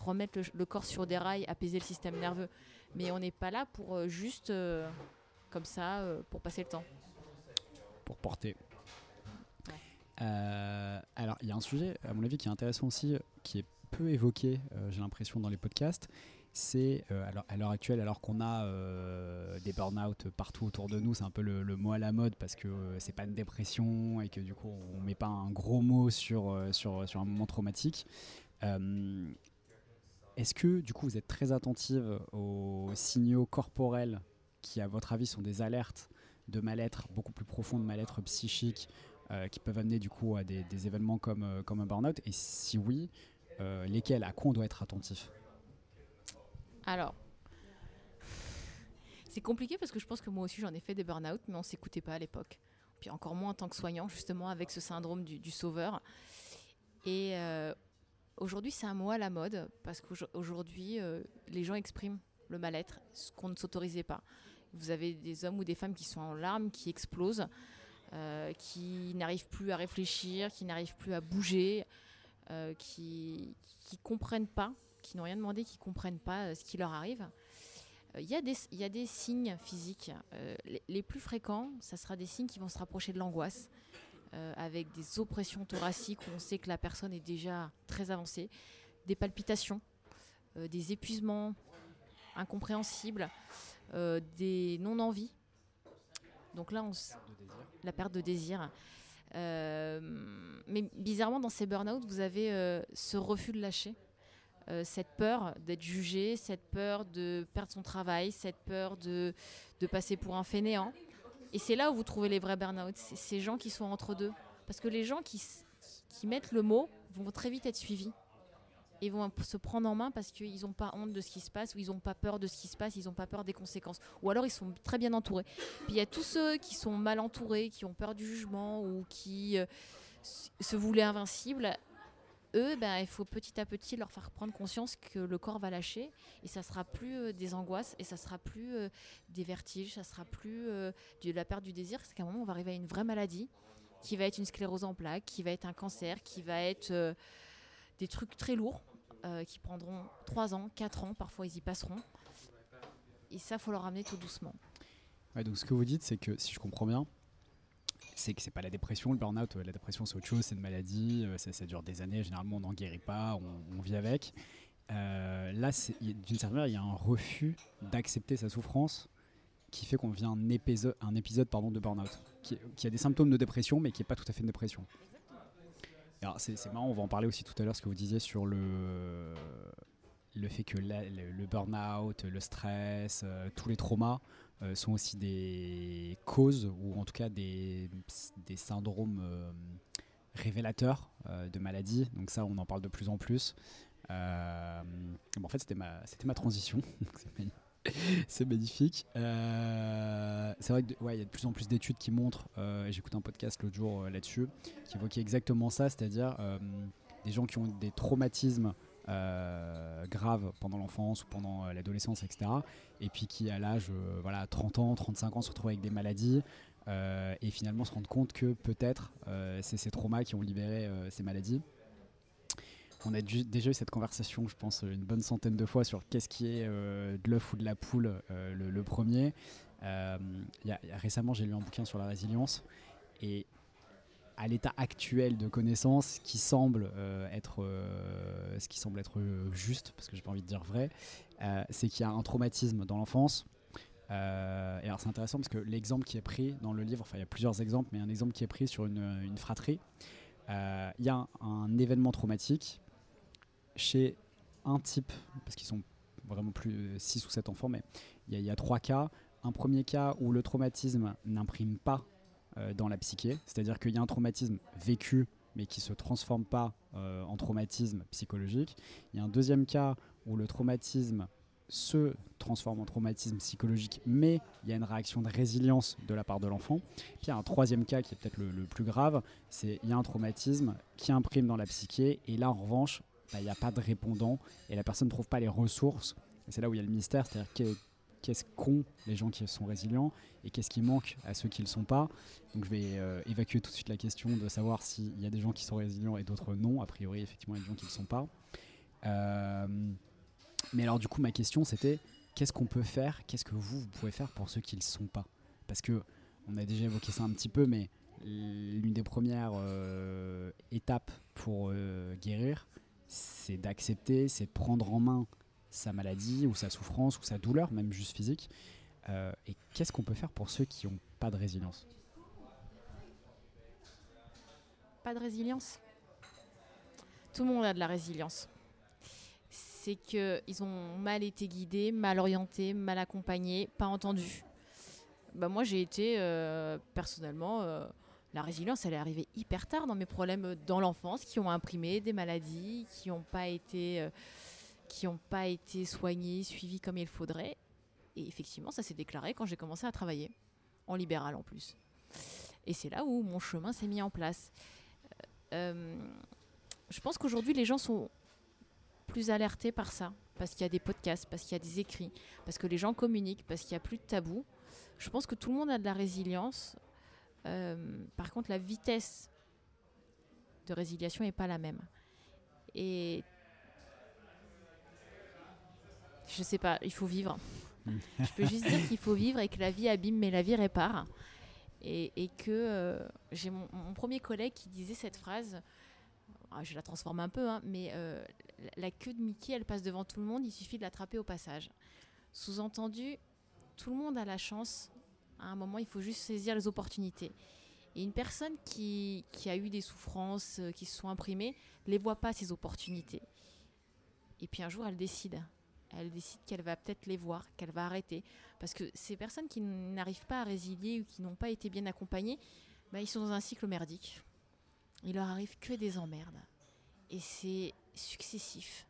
S3: remettre le, le corps sur des rails, apaiser le système nerveux. Mais on n'est pas là pour euh, juste, euh, comme ça, euh, pour passer le temps.
S2: pour porter.
S3: Ouais.
S2: Alors, il y a un sujet, à mon avis, qui est intéressant aussi, qui est peu évoqué, euh, j'ai l'impression, dans les podcasts. C'est euh, à l'heure actuelle, alors qu'on a euh, des burn-out partout autour de nous, c'est un peu le, mot à la mode parce que c'est pas une dépression et que du coup on met pas un gros mot sur, sur, sur un moment traumatique. Est-ce que du coup vous êtes très attentive aux signaux corporels qui, à votre avis, sont des alertes de mal-être beaucoup plus profond, mal-être psychique, qui peuvent amener du coup à des, événements comme, comme un burn-out? Et si oui, euh, lesquels À quoi on doit être attentif
S3: Alors, c'est compliqué parce que je pense que moi aussi j'en ai fait des burn-out, mais on s'écoutait pas à l'époque. Puis encore moins en tant que soignant, justement, avec ce syndrome du, sauveur. Et euh, aujourd'hui, c'est un mot à la mode parce qu'aujourd'hui, euh, les gens expriment le mal-être, ce qu'on ne s'autorisait pas. Vous avez des hommes ou des femmes qui sont en larmes, qui explosent, qui n'arrivent plus à réfléchir, qui n'arrivent plus à bouger, euh, qui comprennent pas, qui n'ont rien demandé, qui comprennent pas euh, ce qui leur arrive. Euh, Il y, a des- signes physiques. Les, plus fréquents, ça sera des signes qui vont se rapprocher de l'angoisse, avec des oppressions thoraciques où on sait que la personne est déjà très avancée, des palpitations, des épuisements incompréhensibles, des non-envies. Donc là, on, s- la perte de désir. Euh, mais bizarrement, dans ces burn-out, vous avez euh, ce refus de lâcher, euh, cette peur d'être jugé, cette peur de perdre son travail, cette peur de, de passer pour un fainéant. Et c'est là où vous trouvez les vrais burn-out, ces gens qui sont entre deux. Parce que les gens qui, qui mettent le mot vont très vite être suivis. Et vont se prendre en main parce qu'ils n'ont pas honte de ce qui se passe, ou ils n'ont pas peur de ce qui se passe, ils n'ont pas peur des conséquences. Ou alors ils sont très bien entourés. Puis il y a tous ceux qui sont mal entourés, qui ont peur du jugement ou qui euh, se voulaient invincibles. eux, ben, il faut petit à petit leur faire prendre conscience que le corps va lâcher et ça sera plus euh, des angoisses et ça sera plus euh, des vertiges, ça sera plus de la perte du désir. C'est qu'à un moment, on va arriver à une vraie maladie qui va être une sclérose en plaques, qui va être un cancer, qui va être des trucs très lourds euh, qui prendront 3 ans, 4 ans, parfois ils y passeront. Et ça, faut leur ramener tout doucement.
S2: Donc ce que vous dites, c'est que si je comprends bien, c'est que c'est pas la dépression, le burn-out. La dépression, c'est autre chose, c'est une maladie, euh, ça, ça dure des années. Généralement, on n'en guérit pas, on, vit avec. Euh, là, d'une certaine manière, il y a un refus d'accepter sa souffrance qui fait qu'on vit un épisode, un épisode pardon, de burn-out, qui, qui a des symptômes de dépression, mais qui n'est pas tout à fait une dépression. C'est marrant, on va en parler aussi tout à l'heure, ce que vous disiez sur le, fait que le, burn-out, le stress, euh, tous les traumas euh, sont aussi des causes, ou en tout cas des, syndromes euh, révélateurs de maladies. Donc ça, on en parle de plus en plus. En fait, c'était ma transition. C'est magni- C'est magnifique. Euh, c'est vrai qu'il ouais, y a de plus en plus d'études qui montrent, euh, et j'écoutais un podcast l'autre jour euh, là-dessus, qui évoquait exactement ça, c'est-à-dire euh, des gens qui ont des traumatismes graves pendant l'enfance ou pendant l'adolescence, etc. Et puis qui, à l'âge voilà, 30 ans, 35 ans, se retrouvent avec des maladies et finalement se rendent compte que peut-être c'est ces traumas qui ont libéré ces maladies. On a déjà eu cette conversation, je pense, une bonne centaine de fois sur qu'est-ce qui est euh, de l'œuf ou de la poule, euh, le, premier. Euh, y a- récemment, j'ai lu un bouquin sur la résilience et à l'état actuel de connaissance, ce qui semble euh, être, juste, parce que j'ai pas envie de dire vrai, c'est qu'il y a un traumatisme dans l'enfance. Et alors c'est intéressant parce que l'exemple qui est pris dans le livre, enfin il y a plusieurs exemples, mais un exemple qui est pris sur une, une fratrie, il y a un événement traumatique chez un type, parce qu'ils sont vraiment plus 6 ou 7 enfants, mais il y, a- il y a trois cas. Un premier cas où le traumatisme n'imprime pas euh, dans la psyché, c'est-à-dire qu'il y a un traumatisme vécu mais qui ne se transforme pas euh, en traumatisme psychologique. Il y a un deuxième cas où le traumatisme se transforme en traumatisme psychologique, mais il y a une réaction de résilience de la part de l'enfant. Puis il y a un troisième cas qui est peut-être le, le plus grave, c'est il y a un traumatisme qui imprime dans la psyché, et là en revanche, bah, il n'y a pas de répondant, et la personne ne trouve pas les ressources. C'est là où il y a le mystère, c'est-à-dire qu'est- qu'est-ce qu'ont les gens qui sont résilients, et qu'est-ce qui manque à ceux qui ne le sont pas. Donc je vais euh, évacuer tout de suite la question de savoir s'il y a des gens qui sont résilients et d'autres non. A priori, effectivement, il y a des gens qui ne le sont pas. Euh, mais alors du coup, ma question c'était qu'est-ce qu'on peut faire Qu'est-ce que vous, pouvez faire pour ceux qui ne le sont pas? Parce que on a déjà évoqué ça un petit peu, mais l'une des premières euh, étapes pour guérir, c'est d'accepter, c'est prendre en main sa maladie ou sa souffrance ou sa douleur, même juste physique. Euh, et qu'est-ce qu'on peut faire pour ceux qui n'ont pas de résilience?
S3: Pas de résilience? Tout le monde a de la résilience. C'est qu'ils ont mal été guidés, mal orientés, mal accompagnés, pas entendus. Bah, moi, j'ai été euh, personnellement. euh, la résilience, elle est arrivée hyper tard dans mes problèmes dans l'enfance, qui ont imprimé des maladies, qui n'ont pas été, euh, pas été soignées, suivies comme il faudrait. Et effectivement, ça s'est déclaré quand j'ai commencé à travailler, en libéral en plus. Et c'est là où mon chemin s'est mis en place. Euh, je pense qu'aujourd'hui, les gens sont plus alertés par ça, parce qu'il y a des podcasts, parce qu'il y a des écrits, parce que les gens communiquent, parce qu'il n'y a plus de tabou. Je pense que tout le monde a de la résilience. Euh, par contre, la vitesse de résiliation n'est pas la même. Et je sais pas, il faut vivre. je peux juste dire qu'il faut vivre et que la vie abîme, mais la vie répare. Et, et que euh, j'ai mon, mon premier collègue qui disait cette phrase, ah, je la transforme un peu, hein, mais euh, la, la queue de Mickey, elle passe devant tout le monde, il suffit de l'attraper au passage. Sous-entendu, tout le monde a la chance, à un moment, il faut juste saisir les opportunités. Et une personne qui, qui a eu des souffrances euh, qui se sont imprimées, les voit pas ces opportunités. Et puis un jour, elle décide. Elle décide qu'elle va peut-être les voir, qu'elle va arrêter. Parce que ces personnes qui n'arrivent pas à résilier ou qui n'ont pas été bien accompagnées, bah, ils sont dans un cycle merdique. Il leur arrive que des emmerdes. Et c'est successif,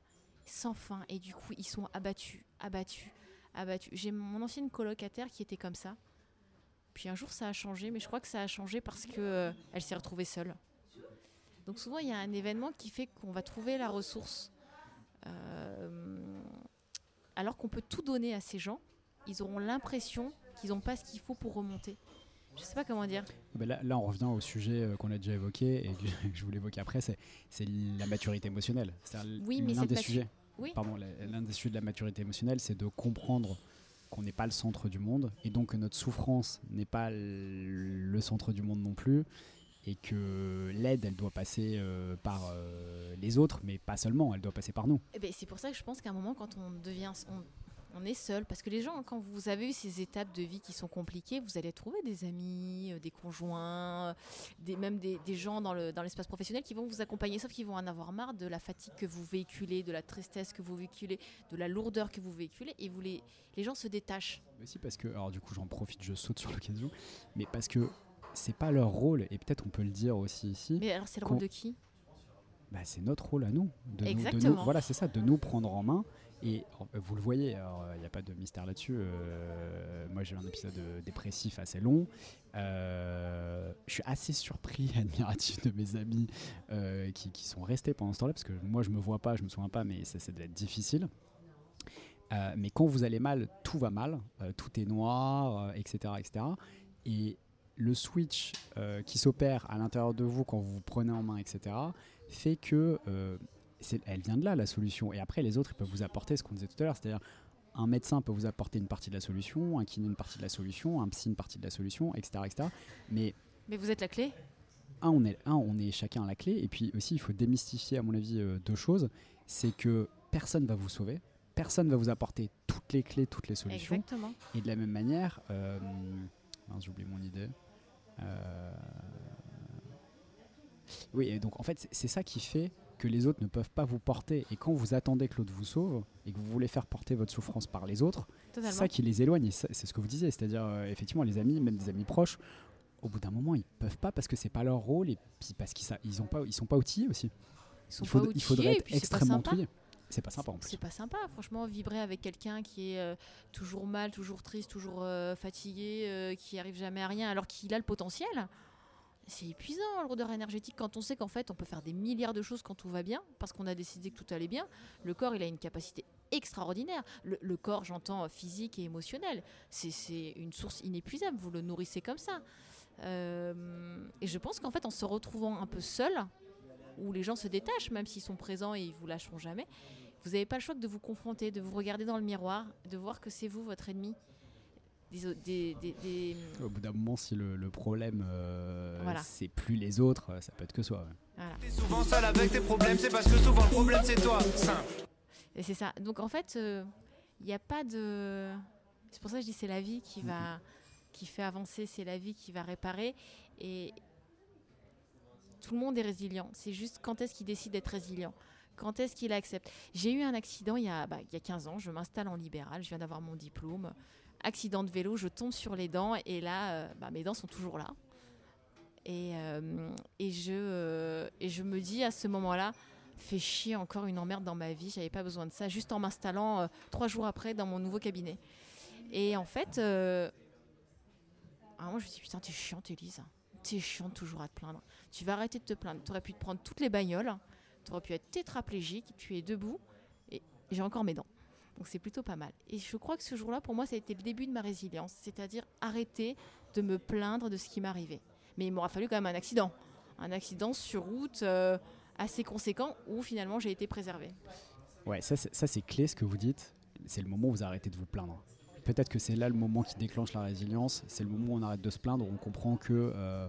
S3: sans fin. Et du coup, ils sont abattus, abattus, abattus. J'ai mon ancienne colocataire qui était comme ça. Puis un jour, ça a changé, mais je crois que ça a changé parce que euh, elle s'est retrouvée seule. Donc souvent, il y a un événement qui fait qu'on va trouver la ressource. Euh, alors qu'on peut tout donner à ces gens, ils auront l'impression qu'ils n'ont pas ce qu'il faut pour remonter. Je ne sais pas comment dire.
S2: Ben là, là, on revient au sujet euh, qu'on a déjà évoqué et que je voulais évoquer après, c'est la maturité émotionnelle.
S3: Oui, mais
S2: l'un des sujets. Pardon, l'un des sujets de la maturité émotionnelle, c'est de comprendre qu'on n'est pas le centre du monde et donc que notre souffrance n'est pas le centre du monde non plus et que l'aide, elle doit passer euh, par euh, les autres, mais pas seulement, elle doit passer par nous.
S3: Eh ben, c'est pour ça que je pense qu'à un moment, quand on devient, est seul, parce que les gens, quand vous avez eu ces étapes de vie qui sont compliquées, vous allez trouver des amis, euh, des conjoints, des, même des, des gens dans l'espace dans professionnel qui vont vous accompagner, sauf qu'ils vont en avoir marre de la fatigue que vous véhiculez, de la tristesse que vous véhiculez, de la lourdeur que vous véhiculez, et vous les, les gens se détachent.
S2: Mais aussi parce que, alors du coup j'en profite, je saute sur l'occasion, mais parce que c'est pas leur rôle, et peut-être on peut le dire aussi ici.
S3: Mais alors c'est le rôle de qui?
S2: Bah, C'est notre rôle à nous.
S3: De Exactement.
S2: voilà, c'est ça, de nous prendre en main. Et vous le voyez, il n'y a pas de mystère là-dessus. Euh, moi, j'ai eu un épisode dépressif assez long. Euh, je suis assez surpris, admiratif de mes amis euh, qui, qui, sont restés pendant ce temps-là, parce que moi, je me vois pas, je me souviens pas, mais ça, ça devait être difficile. mais quand vous allez mal, tout va mal, tout est noir, etc., etc. Et le switch euh, qui s'opère à l'intérieur de vous quand vous vous prenez en main, etc., fait que euh, elle vient de là la solution. Et après, les autres ils peuvent vous apporter ce qu'on disait tout à l'heure, c'est-à-dire un médecin peut vous apporter une partie de la solution, un kiné une partie de la solution, un psy une partie de la solution, etc., etc. Mais
S3: mais vous êtes la clé?
S2: Un, on est un, on est chacun la clé. Et puis aussi, il faut démystifier, à mon avis, euh, deux choses. C'est que personne va vous sauver personne va vous apporter toutes les clés, toutes les solutions.
S3: Exactement.
S2: Et de la même manière, euh, j'oublie mon idée. Euh, oui, et donc en fait, c'est ça qui fait que les autres ne peuvent pas vous porter. Et quand vous attendez que l'autre vous sauve et que vous voulez faire porter votre souffrance par les autres, c'est ça qui les éloigne. C'est ce que vous disiez, c'est-à-dire euh, effectivement les amis, même des amis proches, au bout d'un moment ils peuvent pas parce que c'est pas leur rôle et puis parce qu'ils ils ont pas, ils sont pas outillés aussi.
S3: il, faut, il faudrait être extrêmement outillé.
S2: C'est pas sympa en plus.
S3: C'est pas sympa, franchement, vibrer avec quelqu'un qui est euh, toujours mal, toujours triste, toujours euh, fatigué, qui arrive jamais à rien, alors qu'il a le potentiel. C'est épuisant, l'odeur énergétique, quand on sait qu'en fait, on peut faire des milliards de choses quand tout va bien, parce qu'on a décidé que tout allait bien. Le corps, il a une capacité extraordinaire. Le, corps, j'entends physique et émotionnel, c'est une source inépuisable. Vous le nourrissez comme ça. et je pense qu'en fait, en se retrouvant un peu seul, où les gens se détachent, même s'ils sont présents et ils vous lâcheront jamais, vous n'avez pas le choix que de vous confronter, de vous regarder dans le miroir, de voir que c'est vous votre ennemi. Des, des,
S2: Au bout d'un moment, si le, problème euh, c'est plus les autres, ça peut être que soi.
S3: T'es souvent seul avec tes problèmes, c'est parce que souvent le problème c'est toi. Simple. Et c'est ça. Donc en fait, il euh, n'y a pas de. C'est pour ça que je dis c'est la vie qui va, qui fait avancer, c'est la vie qui va réparer. Et, tout le monde est résilient. C'est juste quand est-ce qu'il décide d'être résilient? Quand est-ce qu'il accepte? J'ai eu un accident il y, a, bah, il y a 15 ans, je m'installe en libéral, je viens d'avoir mon diplôme. Accident de vélo, je tombe sur les dents et là, euh, bah, mes dents sont toujours là. Et, euh, euh, et je me dis à ce moment-là, fais chier encore une emmerde dans ma vie, j'avais pas besoin de ça, juste en m'installant trois jours après dans mon nouveau cabinet. Et en fait, moi je me suis dit, putain, t'es chiante, Elise t'es chiant toujours à te plaindre. Tu vas arrêter de te plaindre. Tu aurais pu te prendre toutes les bagnoles, tu aurais pu être tétraplégique, tu es debout, et j'ai encore mes dents. Donc c'est plutôt pas mal. Et je crois que ce jour-là, pour moi, ça a été le début de ma résilience, c'est-à-dire arrêter de me plaindre de ce qui m'arrivait. Mais il m'aura fallu quand même un accident. Un accident sur route euh, assez conséquent où finalement j'ai été préservée.
S2: Ouais, ça c'est clé ce que vous dites. C'est le moment où vous arrêtez de vous plaindre peut-être que c'est là le moment qui déclenche la résilience. C'est le moment où on arrête de se plaindre, on comprend que euh,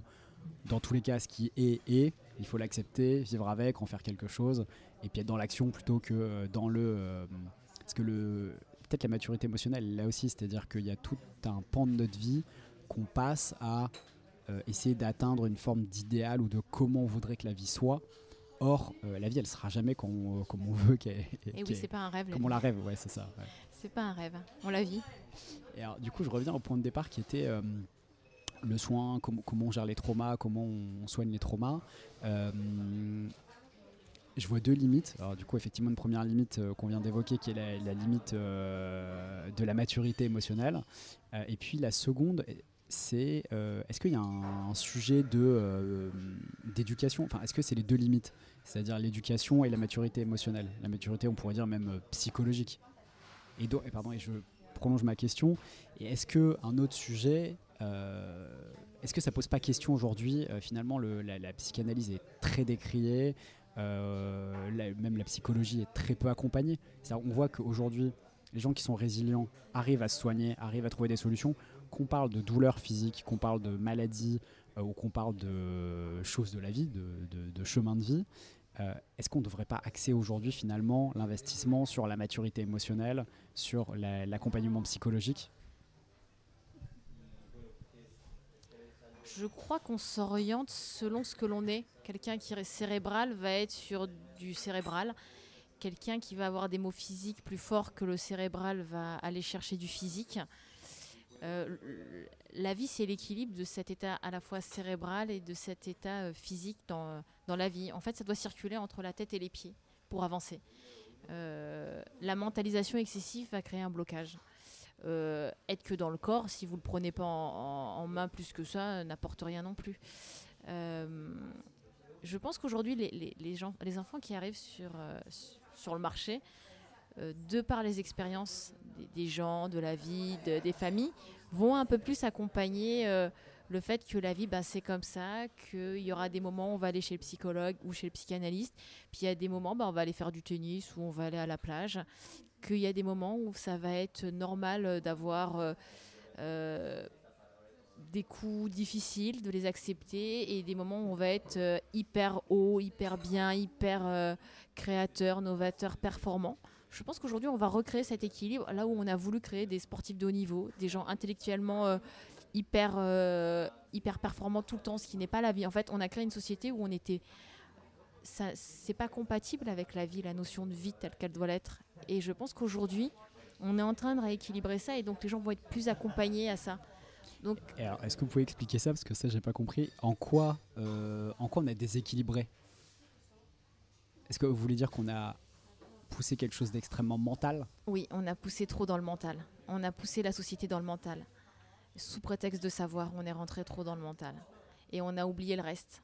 S2: dans tous les cas, ce qui est, est. Il faut l'accepter, vivre avec, en faire quelque chose, et puis être dans l'action plutôt que euh, dans le. Parce que le, peut-être la maturité émotionnelle, là aussi, c'est-à-dire qu'il y a tout un pan de notre vie qu'on passe à essayer d'atteindre une forme d'idéal ou de comment on voudrait que la vie soit. Or, la vie, elle sera jamais comme on, comme on veut qu'elle.
S3: Et oui, c'est pas un rêve.
S2: Comme on la rêve, ouais, c'est ça.
S3: C'est pas un rêve, on la vit.
S2: Et alors, du coup, je reviens au point de départ qui était euh, le soin, comment on gère les traumas, comment on soigne les traumas. Euh, je vois deux limites. Alors, du coup, effectivement, une première limite euh, qu'on vient d'évoquer, qui est la, limite de la maturité émotionnelle. et puis, la seconde, c'est est-ce qu'il y a un, sujet d'éducation? Enfin, est-ce que c'est les deux limites? C'est-à-dire l'éducation et la maturité émotionnelle. La maturité, on pourrait dire même euh, psychologique. Et, pardon, et je prolonge ma question. Et est-ce que un autre sujet, euh, est-ce que ça pose pas question aujourd'hui euh, Finalement, le, la, psychanalyse est très décriée. Même la psychologie est très peu accompagnée. On voit qu'aujourd'hui, les gens qui sont résilients arrivent à se soigner, arrivent à trouver des solutions. Qu'on parle de douleurs physiques, qu'on parle de maladies, euh, ou qu'on parle de choses de la vie, de, de, chemin de vie, euh, est-ce qu'on ne devrait pas axer aujourd'hui finalement l'investissement sur la maturité émotionnelle, sur l'accompagnement psychologique?
S3: Je crois qu'on s'oriente selon ce que l'on est. Quelqu'un qui est cérébral va être sur du cérébral. Quelqu'un qui va avoir des mots physiques plus forts que le cérébral va aller chercher du physique. Euh, la vie, c'est l'équilibre de cet état à la fois cérébral et de cet état euh, physique dans, la vie. En fait, ça doit circuler entre la tête et les pieds pour avancer. Euh, la mentalisation excessive va créer un blocage. Être que dans le corps, si vous le prenez pas en, main plus que ça, n'apporte rien non plus. je pense qu'aujourd'hui, les, gens, les enfants qui arrivent sur, sur le marché, de par les expériences des, gens, de la vie, des familles, vont un peu plus accompagner euh, le fait que la vie, bah, c'est comme ça, qu'il y aura des moments où on va aller chez le psychologue ou chez le psychanalyste, puis il y a des moments, bah, on va aller faire du tennis ou on va aller à la plage, qu'il y a des moments où ça va être normal d'avoir euh, euh, des coups difficiles, de les accepter, et des moments où on va être hyper haut, hyper bien, hyper créateur, novateur, performant. Je pense qu'aujourd'hui, on va recréer cet équilibre là où on a voulu créer des sportifs de haut niveau, des gens intellectuellement euh, hyper, euh, hyper performants tout le temps, ce qui n'est pas la vie. En fait, on a créé une société où on était. C'est pas compatible avec la vie, la notion de vie telle qu'elle doit l'être. Et je pense qu'aujourd'hui, on est en train de rééquilibrer ça et donc les gens vont être plus accompagnés à ça.
S2: Donc, est-ce que vous pouvez expliquer ça? Parce que ça j'ai pas compris. En quoi, euh, en quoi on a déséquilibré? Est-ce que vous voulez dire qu'on a poussé quelque chose d'extrêmement mental?
S3: Oui, on a poussé trop dans le mental. On a poussé la société dans le mental. Sous prétexte de savoir, on est rentré trop dans le mental. Et on a oublié le reste.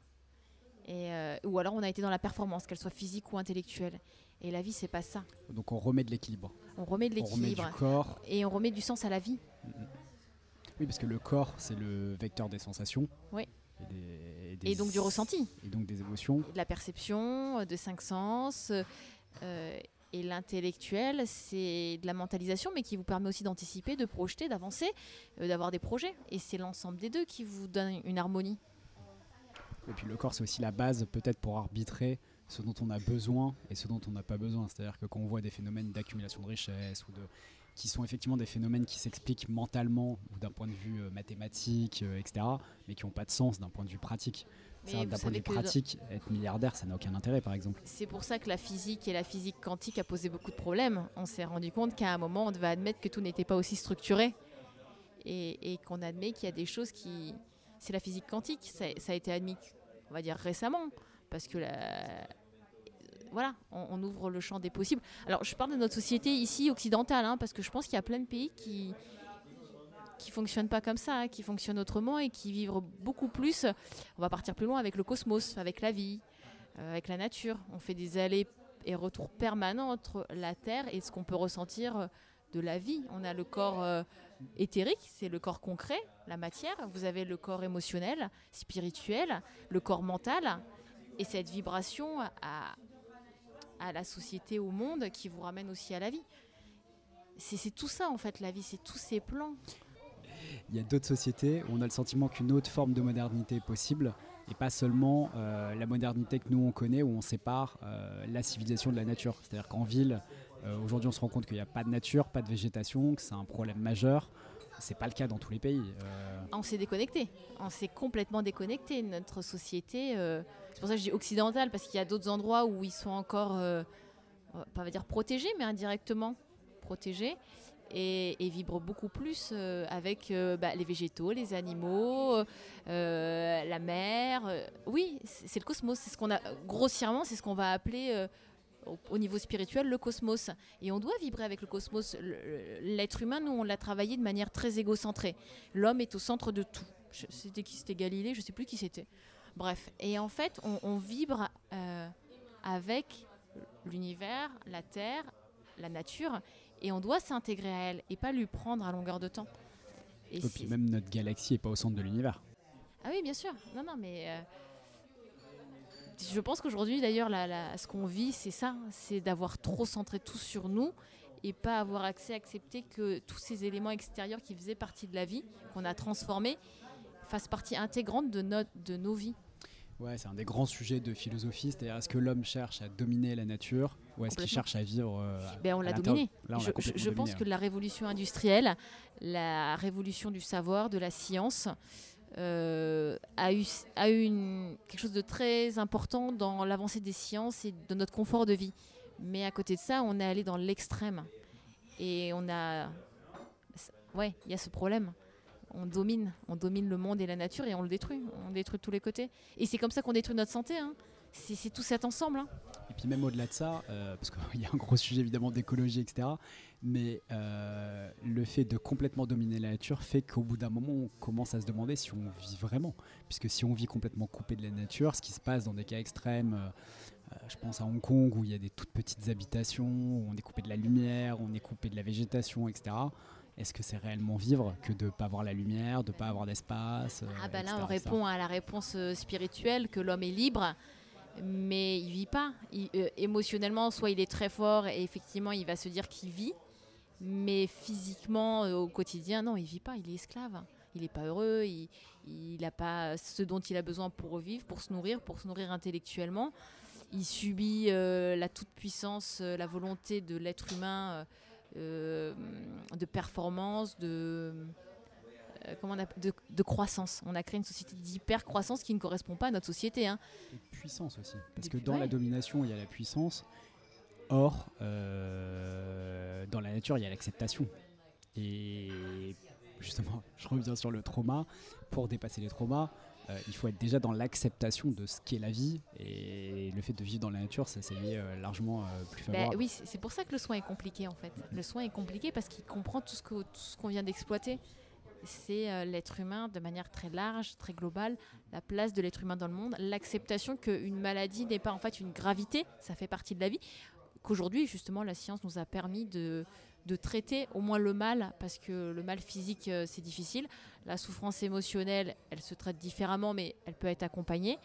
S3: Et euh, ou alors on a été dans la performance, qu'elle soit physique ou intellectuelle. Et la vie, c'est pas ça.
S2: Donc on remet de l'équilibre.
S3: On remet de l'équilibre. corps. Et on remet du sens à la vie.
S2: Oui, parce que le corps, c'est le vecteur des sensations.
S3: Oui. Et, donc du ressenti.
S2: Et donc des émotions.
S3: de la perception, de cinq sens, euh, et l'intellectuel, c'est de la mentalisation, mais qui vous permet aussi d'anticiper, de projeter, d'avancer, euh, d'avoir des projets. Et c'est l'ensemble des deux qui vous donne une harmonie.
S2: Et puis le corps, c'est aussi la base peut-être pour arbitrer ce dont on a besoin et ce dont on n'a pas besoin. C'est-à-dire que quand on voit des phénomènes d'accumulation de richesse ou de qui sont effectivement des phénomènes qui s'expliquent mentalement ou d'un point de vue euh, mathématique, etc., mais qui n'ont pas de sens d'un point de vue pratique. D'un point de vue pratique, être milliardaire, ça n'a aucun intérêt, par exemple.
S3: C'est pour ça que la physique et la physique quantique a posé beaucoup de problèmes. On s'est rendu compte qu'à un moment, on devait admettre que tout n'était pas aussi structuré et, qu'on admet qu'il y a des choses qui... C'est la physique quantique, ça, a été admis, on va dire, récemment, parce que la... Voilà, on, ouvre le champ des possibles. Alors, je parle de notre société ici occidentale, hein, parce que je pense qu'il y a plein de pays qui, qui fonctionnent pas comme ça, hein, qui fonctionnent autrement et qui vivent beaucoup plus. On va partir plus loin avec le cosmos, avec la vie, euh, avec la nature. On fait des allers et retours permanents entre la Terre et ce qu'on peut ressentir de la vie. On a le corps euh, éthérique, c'est le corps concret, la matière. Vous avez le corps émotionnel, spirituel, le corps mental. Et cette vibration à la société, au monde, qui vous ramène aussi à la vie. C'est tout ça en fait, la vie, c'est tous ces plans
S2: il y a d'autres sociétés où on a le sentiment qu'une autre forme de modernité est possible et pas seulement euh, la modernité que nous on connaît où on sépare euh, la civilisation de la nature. C'est-à-dire qu'en ville, euh, aujourd'hui on se rend compte qu'il n'y a pas de nature, pas de végétation, que c'est un problème majeur. C'est pas le cas dans tous les pays.
S3: On s'est déconnecté. On s'est complètement déconnecté. Notre société, c'est pour ça que je dis occidentale, parce qu'il y a d'autres endroits où ils sont encore, pas dire protégés, mais indirectement protégés et, vibre beaucoup plus euh, avec euh, bah, les végétaux, les animaux, euh, la mer. oui, c'est le cosmos. C'est ce qu'on a grossièrement, c'est ce qu'on va appeler au, niveau spirituel le cosmos. Et on doit vibrer avec le cosmos. L'être humain, nous, on l'a travaillé de manière très égocentrée. L'homme est au centre de tout. C'était qui C'était Galilée, je ne sais plus qui c'était. Bref, et en fait, on, vibre avec l'univers, la Terre, la nature, et on doit s'intégrer à elle et pas lui prendre à longueur de temps. Et
S2: puis même notre galaxie est pas au centre de l'univers.
S3: Ah oui, bien sûr. Non, non, mais euh, je pense qu'aujourd'hui, d'ailleurs, la- la- ce qu'on vit, c'est ça, c'est d'avoir trop centré tout sur nous et pas avoir accès, accepter que tous ces éléments extérieurs qui faisaient partie de la vie, qu'on a transformés, fassent partie intégrante de, notre, de nos vies.
S2: Ouais, c'est un des grands sujets de philosophie, c'est-à-dire est-ce que l'homme cherche à dominer la nature ou est-ce qu'il cherche à vivre euh,
S3: Ben, on l'a dominé.
S2: Là, on
S3: je pense que la révolution industrielle, la révolution du savoir, de la science, euh, a eu, a eu une- quelque chose de très important dans l'avancée des sciences et de notre confort de vie. Mais à côté de ça, on est allé dans l'extrême. Et on a. Ouais, il y a ce problème. On domine, on domine le monde et la nature et on le détruit. On détruit de tous les côtés. Et c'est comme ça qu'on détruit notre santé. hein. C'est tout cet ensemble. hein.
S2: Et puis même au-delà de ça, euh, parce qu'il y a un gros sujet évidemment d'écologie, etc. Mais euh, le fait de complètement dominer la nature fait qu'au bout d'un moment, on commence à se demander si on vit vraiment. Puisque si on vit complètement coupé de la nature, ce qui se passe dans des cas extrêmes, euh, je pense à Hong Kong où il y a des toutes petites habitations, où on est coupé de la lumière, on est coupé de la végétation, etc. Est-ce que c'est réellement vivre que de ne pas avoir la lumière, de ne pas avoir d'espace euh,
S3: Ah bah là,
S2: etc.,
S3: on
S2: etc.
S3: répond à la réponse euh, spirituelle que l'homme est libre, mais il vit pas. Il- euh, émotionnellement, soit il est très fort et effectivement, il va se dire qu'il vit, mais physiquement, euh, au quotidien, non, il vit pas. Il est esclave. Il n'est pas heureux. Il n'a pas ce dont il a besoin pour vivre, pour se nourrir, pour se nourrir intellectuellement. Il subit euh, la toute-puissance, la volonté de l'être humain euh, de performance, de euh, comment on de, de croissance. On a créé une société d'hyper-croissance qui ne correspond pas à notre société. hein.
S2: Et de puissance aussi. Parce que dans la domination, il y a la puissance. Or, euh, dans la nature, il y a l'acceptation. Et justement, je reviens sur le trauma. Pour dépasser les traumas, euh, il faut être déjà dans l'acceptation de ce qu'est la vie. Et le fait de vivre dans la nature, ça c'est euh, largement euh, plus
S3: Ben
S2: favorable.
S3: oui, c'est pour ça que le soin est compliqué en fait. Le soin est compliqué parce qu'il comprend tout ce qu'on vient d'exploiter. C'est euh, l'être humain de manière très large, très globale, la place de l'être humain dans le monde, l'acceptation qu'une maladie n'est pas en fait une gravité, ça fait partie de la vie. Qu'aujourd'hui, justement, la science nous a permis de, de traiter au moins le mal, parce que le mal physique, c'est difficile. La souffrance émotionnelle, elle se traite différemment, mais elle peut être accompagnée.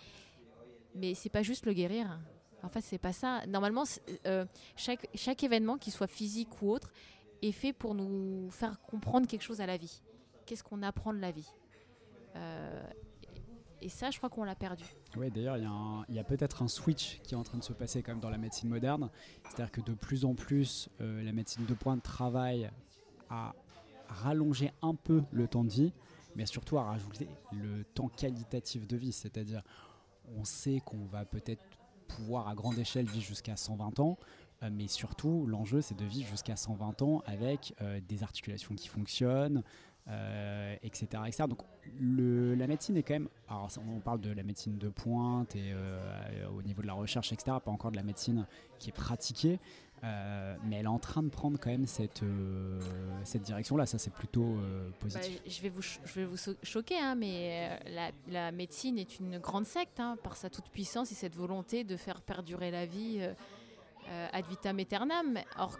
S3: Mais c'est pas juste le guérir. En fait, c'est pas ça. Normalement, euh, chaque, événement, qu'il soit physique ou autre, est fait pour nous faire comprendre quelque chose à la vie. Qu'est-ce qu'on apprend de la vie? Euh, Et ça, je crois qu'on l'a perdu.
S2: Ouais, d'ailleurs, il y a, un- il y a peut-être un switch qui est en train de se passer quand même dans la médecine moderne. C'est-à-dire que de plus en plus, euh, la médecine de pointe travaille à rallonger un peu le temps de vie, mais surtout à rajouter le temps qualitatif de vie. C'est-à-dire, on sait qu'on va peut-être pouvoir à grande échelle vivre jusqu'à 120 ans, euh, mais surtout, l'enjeu, c'est de vivre jusqu'à 120 ans avec euh, des articulations qui fonctionnent, euh, etc., etc. Donc la médecine est quand même, alors on parle de la médecine de pointe et au niveau de la recherche, etc., pas encore de la médecine qui est pratiquée, euh, mais elle est en train de prendre quand même cette, euh, cette direction-là, ça c'est plutôt euh,
S3: Bah,
S2: positif.
S3: je vais vous, cho- je vais vous choquer, hein, mais la, médecine est une grande secte hein, par sa toute puissance et cette volonté de faire perdurer la vie ad vitam aeternam. Or,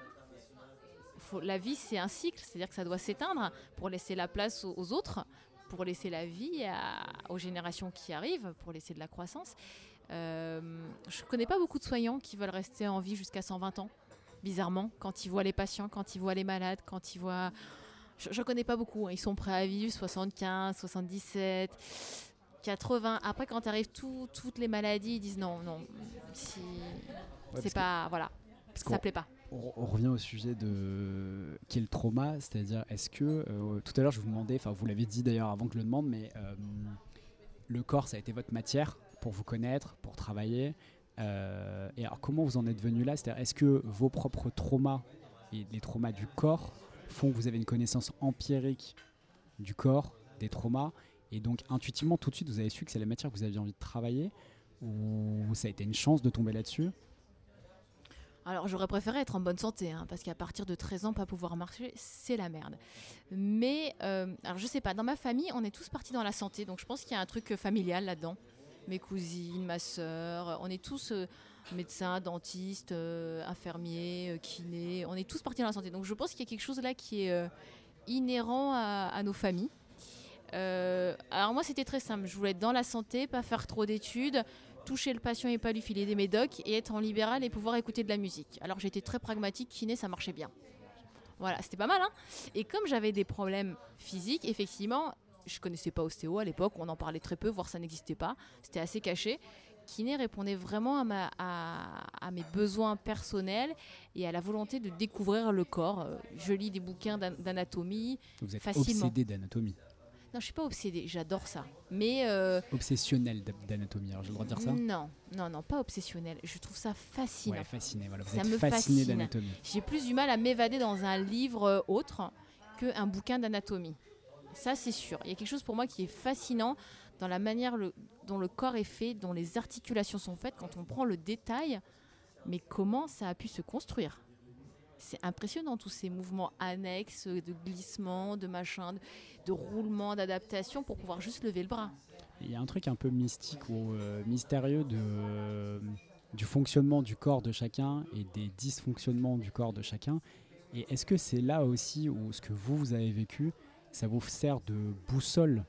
S3: la vie, c'est un cycle, c'est-à-dire que ça doit s'éteindre pour laisser la place aux, autres, pour laisser la vie aux générations qui arrivent, pour laisser de la croissance. Je ne connais pas beaucoup de soignants qui veulent rester en vie jusqu'à 120 ans, bizarrement, quand ils voient les patients, quand ils voient les malades, quand ils voient... Je ne connais pas beaucoup, hein. ils sont prêts à vivre 75, 77... 80. Après, quand arrivent tout- toutes les maladies, ils disent non, non, si, c'est
S2: que-
S3: pas, voilà,
S2: Parce
S3: ça plaît pas.
S2: on, on revient au sujet de qui est le trauma, c'est-à-dire est-ce que euh, tout à l'heure je vous demandais, enfin vous l'avez dit d'ailleurs avant que je le demande, mais euh, le corps ça a été votre matière pour vous connaître, pour travailler. Euh, et alors comment vous en êtes venu là? Est-ce que vos propres traumas et les traumas du corps font que vous avez une connaissance empirique du corps, des traumas, et donc intuitivement tout de suite vous avez su que c'est la matière que vous aviez envie de travailler, ou ça a été une chance de tomber là-dessus?
S3: Alors, j'aurais préféré être en bonne santé, hein, parce qu'à partir de 13 ans, pas pouvoir marcher, c'est la merde. Mais, euh, alors je sais pas, dans ma famille, on est tous partis dans la santé, donc je pense qu'il y a un truc euh, familial là-dedans. Mes cousines, ma sœur, on est tous euh, médecins, dentistes, euh, infirmiers, euh, kinés, on est tous partis dans la santé. Donc je pense qu'il y a quelque chose là qui est inhérent à, nos familles. Alors moi c'était très simple, je voulais être dans la santé, pas faire trop d'études, toucher le patient et pas lui filer des médocs et être en libéral et pouvoir écouter de la musique. Alors j'étais très pragmatique, kiné ça marchait bien. Voilà, c'était pas mal. Hein et comme j'avais des problèmes physiques, effectivement, je connaissais pas ostéo à l'époque, on en parlait très peu, voire ça n'existait pas, c'était assez caché. Kiné répondait vraiment à, ma, à, à mes besoins personnels et à la volonté de découvrir le corps. Je lis des bouquins d'an- d'anatomie.
S2: Vous êtes
S3: Facilement.
S2: obsédé d'anatomie.
S3: Non, je suis pas obsédée, j'adore ça. Mais euh,
S2: Obsessionnel d'anatomie, j'ai le droit de dire ça?
S3: Non, non, non, pas obsessionnelle. Je trouve ça fascinant.
S2: Ouais, fasciné, voilà. Vous
S3: Ça
S2: êtes
S3: me
S2: fasciné
S3: fascine.
S2: d'anatomie.
S3: J'ai plus du mal à m'évader dans un livre autre qu'un bouquin d'anatomie. Ça, c'est sûr. Il y a quelque chose pour moi qui est fascinant dans la manière dont le corps est fait, dont les articulations sont faites, quand on prend le détail, mais comment ça a pu se construire. C'est impressionnant tous ces mouvements annexes de glissement, de machin, de, de roulement, d'adaptation pour pouvoir juste lever le bras.
S2: Il y a un truc un peu mystique ou euh, mystérieux du fonctionnement du corps de chacun et des dysfonctionnements du corps de chacun. Et est-ce que c'est là aussi où ce que vous, vous avez vécu, ça vous sert de boussole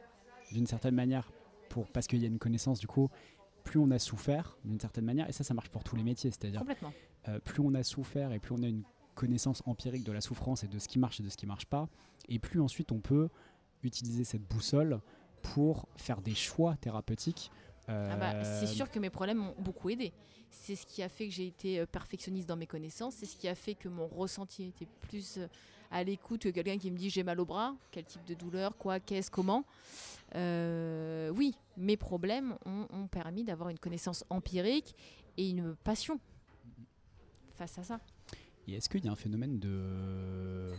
S2: d'une certaine manière pour, Parce qu'il y a une connaissance, du coup, plus on a souffert d'une certaine manière, et ça, ça marche pour tous les métiers, c'est-à-dire euh, plus on a souffert et plus on a une connaissance empirique de la souffrance et de ce qui marche et de ce qui marche pas, et plus ensuite on peut utiliser cette boussole pour faire des choix thérapeutiques.
S3: Ah bah,
S2: Euh,
S3: c'est sûr que mes problèmes m'ont beaucoup aidé. C'est ce qui a fait que j'ai été euh, perfectionniste dans mes connaissances. C'est ce qui a fait que mon ressenti était plus euh, à l'écoute que quelqu'un qui me dit j'ai mal au bras, quel type de douleur, quoi, qu'est-ce, comment. Euh, oui, mes problèmes ont, ont permis d'avoir une connaissance empirique et une passion face à ça.
S2: Et est-ce qu'il y a un phénomène de,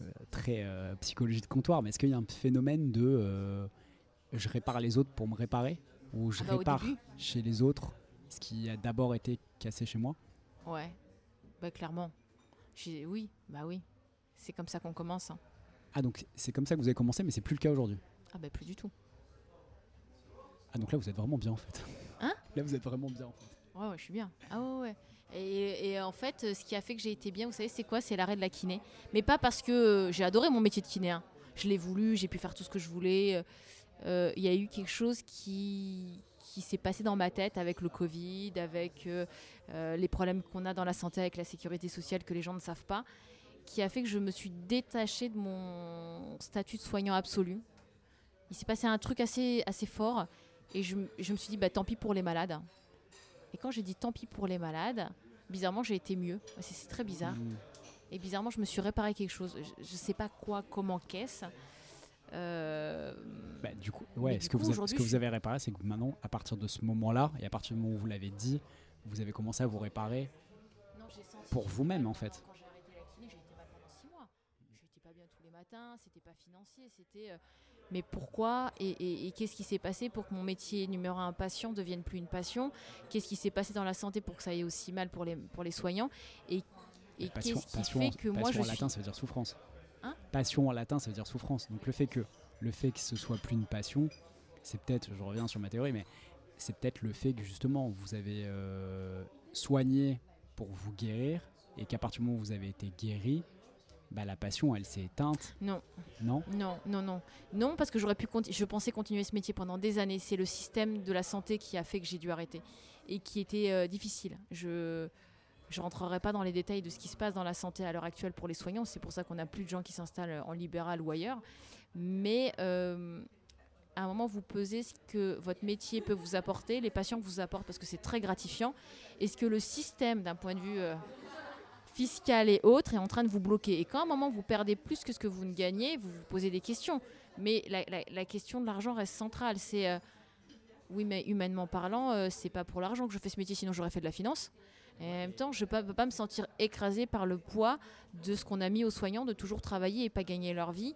S2: de très euh, psychologie de comptoir, mais est-ce qu'il y a un phénomène de euh, je répare les autres pour me réparer ou je
S3: Ah bah,
S2: répare chez les autres ce qui a d'abord été cassé chez moi?
S3: Ouais, bah clairement. Oui, bah oui. C'est comme ça qu'on commence. hein.
S2: Ah donc c'est comme ça que vous avez commencé, mais c'est plus le cas aujourd'hui.
S3: Ah bah plus du tout.
S2: Ah donc là vous êtes vraiment bien en fait.
S3: Hein?
S2: Là vous êtes vraiment bien en fait.
S3: Ouais, ouais, je suis bien. Ah ouais, ouais. Et, et en fait, euh, ce qui a fait que j'ai été bien, vous savez, c'est quoi? C'est l'arrêt de la kiné. Mais pas parce que euh, j'ai adoré mon métier de kiné. hein. Je l'ai voulu, j'ai pu faire tout ce que je voulais. Euh, Il y a eu quelque chose qui, qui s'est passé dans ma tête avec le Covid, avec euh, les problèmes qu'on a dans la santé avec la sécurité sociale que les gens ne savent pas, qui a fait que je me suis détachée de mon statut de soignant absolu. Il s'est passé un truc assez, assez fort et je, je me suis dit, bah, tant pis pour les malades. Et quand j'ai dit tant pis pour les malades, bizarrement j'ai été mieux. C'est très bizarre.
S2: Mm.
S3: Et bizarrement je me suis réparé quelque chose. Je, je sais pas quoi, comment, qu'est-ce. Euh,
S2: Bah, du coup, ouais,
S3: du
S2: ce que, vous avez, ce que vous avez réparé, c'est que maintenant, à partir de ce moment-là, et à partir du moment où vous l'avez dit, vous avez commencé à vous réparer
S3: non,
S2: pour vous-même, en fait.
S3: Quand j'ai arrêté la kiné, j'ai été mal pendant six mois. J'étais c'était pas financier, c'était. euh, mais pourquoi et, et- et qu'est-ce qui s'est passé pour que mon métier numéro un patient devienne plus une passion? Qu'est-ce qui s'est passé dans la santé pour que ça aille aussi mal pour les, pour les soignants? Et, et
S2: passion,
S3: qu'est-ce qui fait que moi je
S2: en
S3: suis
S2: latin, ça veut dire souffrance.
S3: Hein?
S2: Passion en latin, ça veut dire souffrance. Donc le fait que le fait que ce soit plus une passion, c'est peut-être, je reviens sur ma théorie, mais c'est peut-être le fait que justement vous avez euh, soigné pour vous guérir et qu'à partir du moment où vous avez été guéri, bah, la passion elle s'est éteinte,
S3: Non,
S2: non?
S3: Non, non, non. Non, parce que j'aurais pu je pensais continuer ce métier pendant des années. C'est le système de la santé qui a fait que j'ai dû arrêter et qui était euh, difficile. Je je rentrerai pas dans les détails de ce qui se passe dans la santé à l'heure actuelle pour les soignants. C'est pour ça qu'on n'a plus de gens qui s'installent en libéral ou ailleurs. Mais euh, à un moment, vous pesez ce que votre métier peut vous apporter, les patients que vous apportent, parce que c'est très gratifiant. Et ce que le système, d'un point de vue euh, fiscal et autres, est en train de vous bloquer. Et quand à un moment, vous perdez plus que ce que vous ne gagnez, vous vous posez des questions. Mais la, question de l'argent reste centrale. C'est euh, oui, mais humainement parlant, euh, c'est pas pour l'argent que je fais ce métier, sinon j'aurais fait de la finance. Et en même temps, je ne peux, pas me sentir écrasée par le poids de ce qu'on a mis aux soignants de toujours travailler et pas gagner leur vie.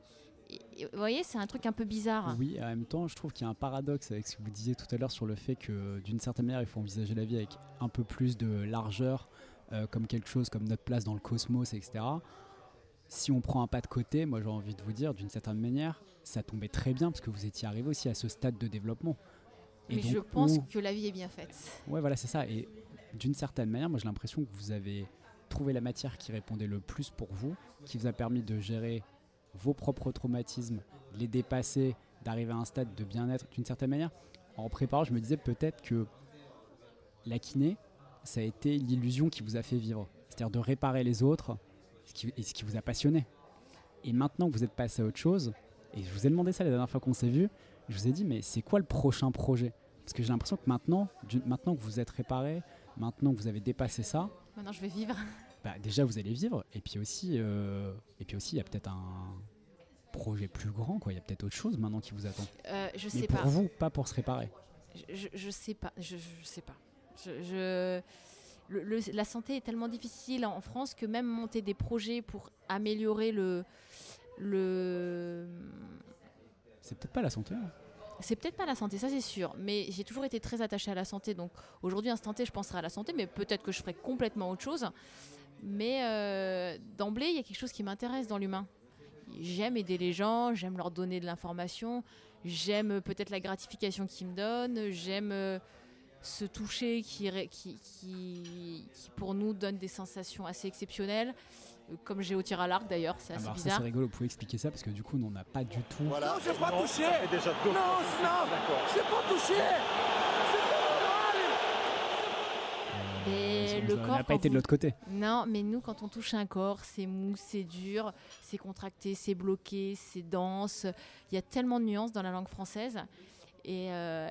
S3: Vous voyez, c'est un truc un peu bizarre.
S2: Oui, en même temps, je trouve qu'il y a un paradoxe avec ce que vous disiez tout à l'heure sur le fait que d'une certaine manière, il faut envisager la vie avec un peu plus de largeur, euh, comme quelque chose comme notre place dans le cosmos, etc. Si on prend un pas de côté, moi j'ai envie de vous dire, d'une certaine manière, ça tombait très bien parce que vous étiez arrivé aussi à ce stade de développement.
S3: Mais
S2: donc,
S3: je pense
S2: où-
S3: que la vie est bien faite.
S2: Ouais, voilà, c'est ça. Et d'une certaine manière, moi j'ai l'impression que vous avez trouvé la matière qui répondait le plus pour vous, qui vous a permis de gérer vos propres traumatismes, de les dépasser, d'arriver à un stade de bien-être. D'une certaine manière, en préparant, je me disais peut-être que la kiné, ça a été l'illusion qui vous a fait vivre. C'est-à-dire de réparer les autres, ce qui, et ce qui vous a passionné. Et maintenant que vous êtes passé à autre chose, et je vous ai demandé ça la dernière fois qu'on s'est vu, je vous ai dit, mais c'est quoi le prochain projet? Parce que j'ai l'impression que maintenant, maintenant que vous êtes réparé, maintenant que vous avez dépassé ça,
S3: Maintenant, je vais vivre.
S2: bah, déjà vous allez vivre, et puis aussi, euh, et puis aussi, il y a peut-être un projet plus grand, quoi. Il y a peut-être autre chose maintenant qui vous attend.
S3: Euh, je
S2: Mais
S3: sais
S2: pour
S3: pas.
S2: vous, pas pour se réparer.
S3: Je, je, je sais pas. Je, je sais pas. Je, je- le- le- la santé est tellement difficile en France que même monter des projets pour améliorer le. le
S2: C'est peut-être pas la santé. hein.
S3: c'est peut-être pas la santé, ça c'est sûr, mais j'ai toujours été très attachée à la santé. Donc aujourd'hui, instant T, je penserai à la santé, mais peut-être que je ferai complètement autre chose. Mais euh, d'emblée, il y a quelque chose qui m'intéresse dans l'humain. J'aime aider les gens, j'aime leur donner de l'information, j'aime euh, peut-être la gratification qu'ils me donnent, j'aime euh, ce toucher qui, ré- qui, qui, qui, pour nous donne des sensations assez exceptionnelles, Euh, comme j'ai au tir à l'arc d'ailleurs, c'est
S2: Ah,
S3: assez
S2: ça
S3: bizarre.
S2: c'est rigolo, vous pouvez expliquer ça parce que du coup on n'a pas du tout.
S4: Voilà.
S5: Non, j'ai pas touché
S4: déjà
S5: Non, non,
S4: D'accord.
S5: j'ai pas touché C'est pas normal
S2: euh,
S3: le
S2: on n'a
S3: corps,
S2: pas été de l'autre côté.
S3: Non, mais nous, quand on touche un corps, c'est mou, c'est dur, c'est contracté, c'est bloqué, c'est dense. Il y a tellement de nuances dans la langue française. Et, euh,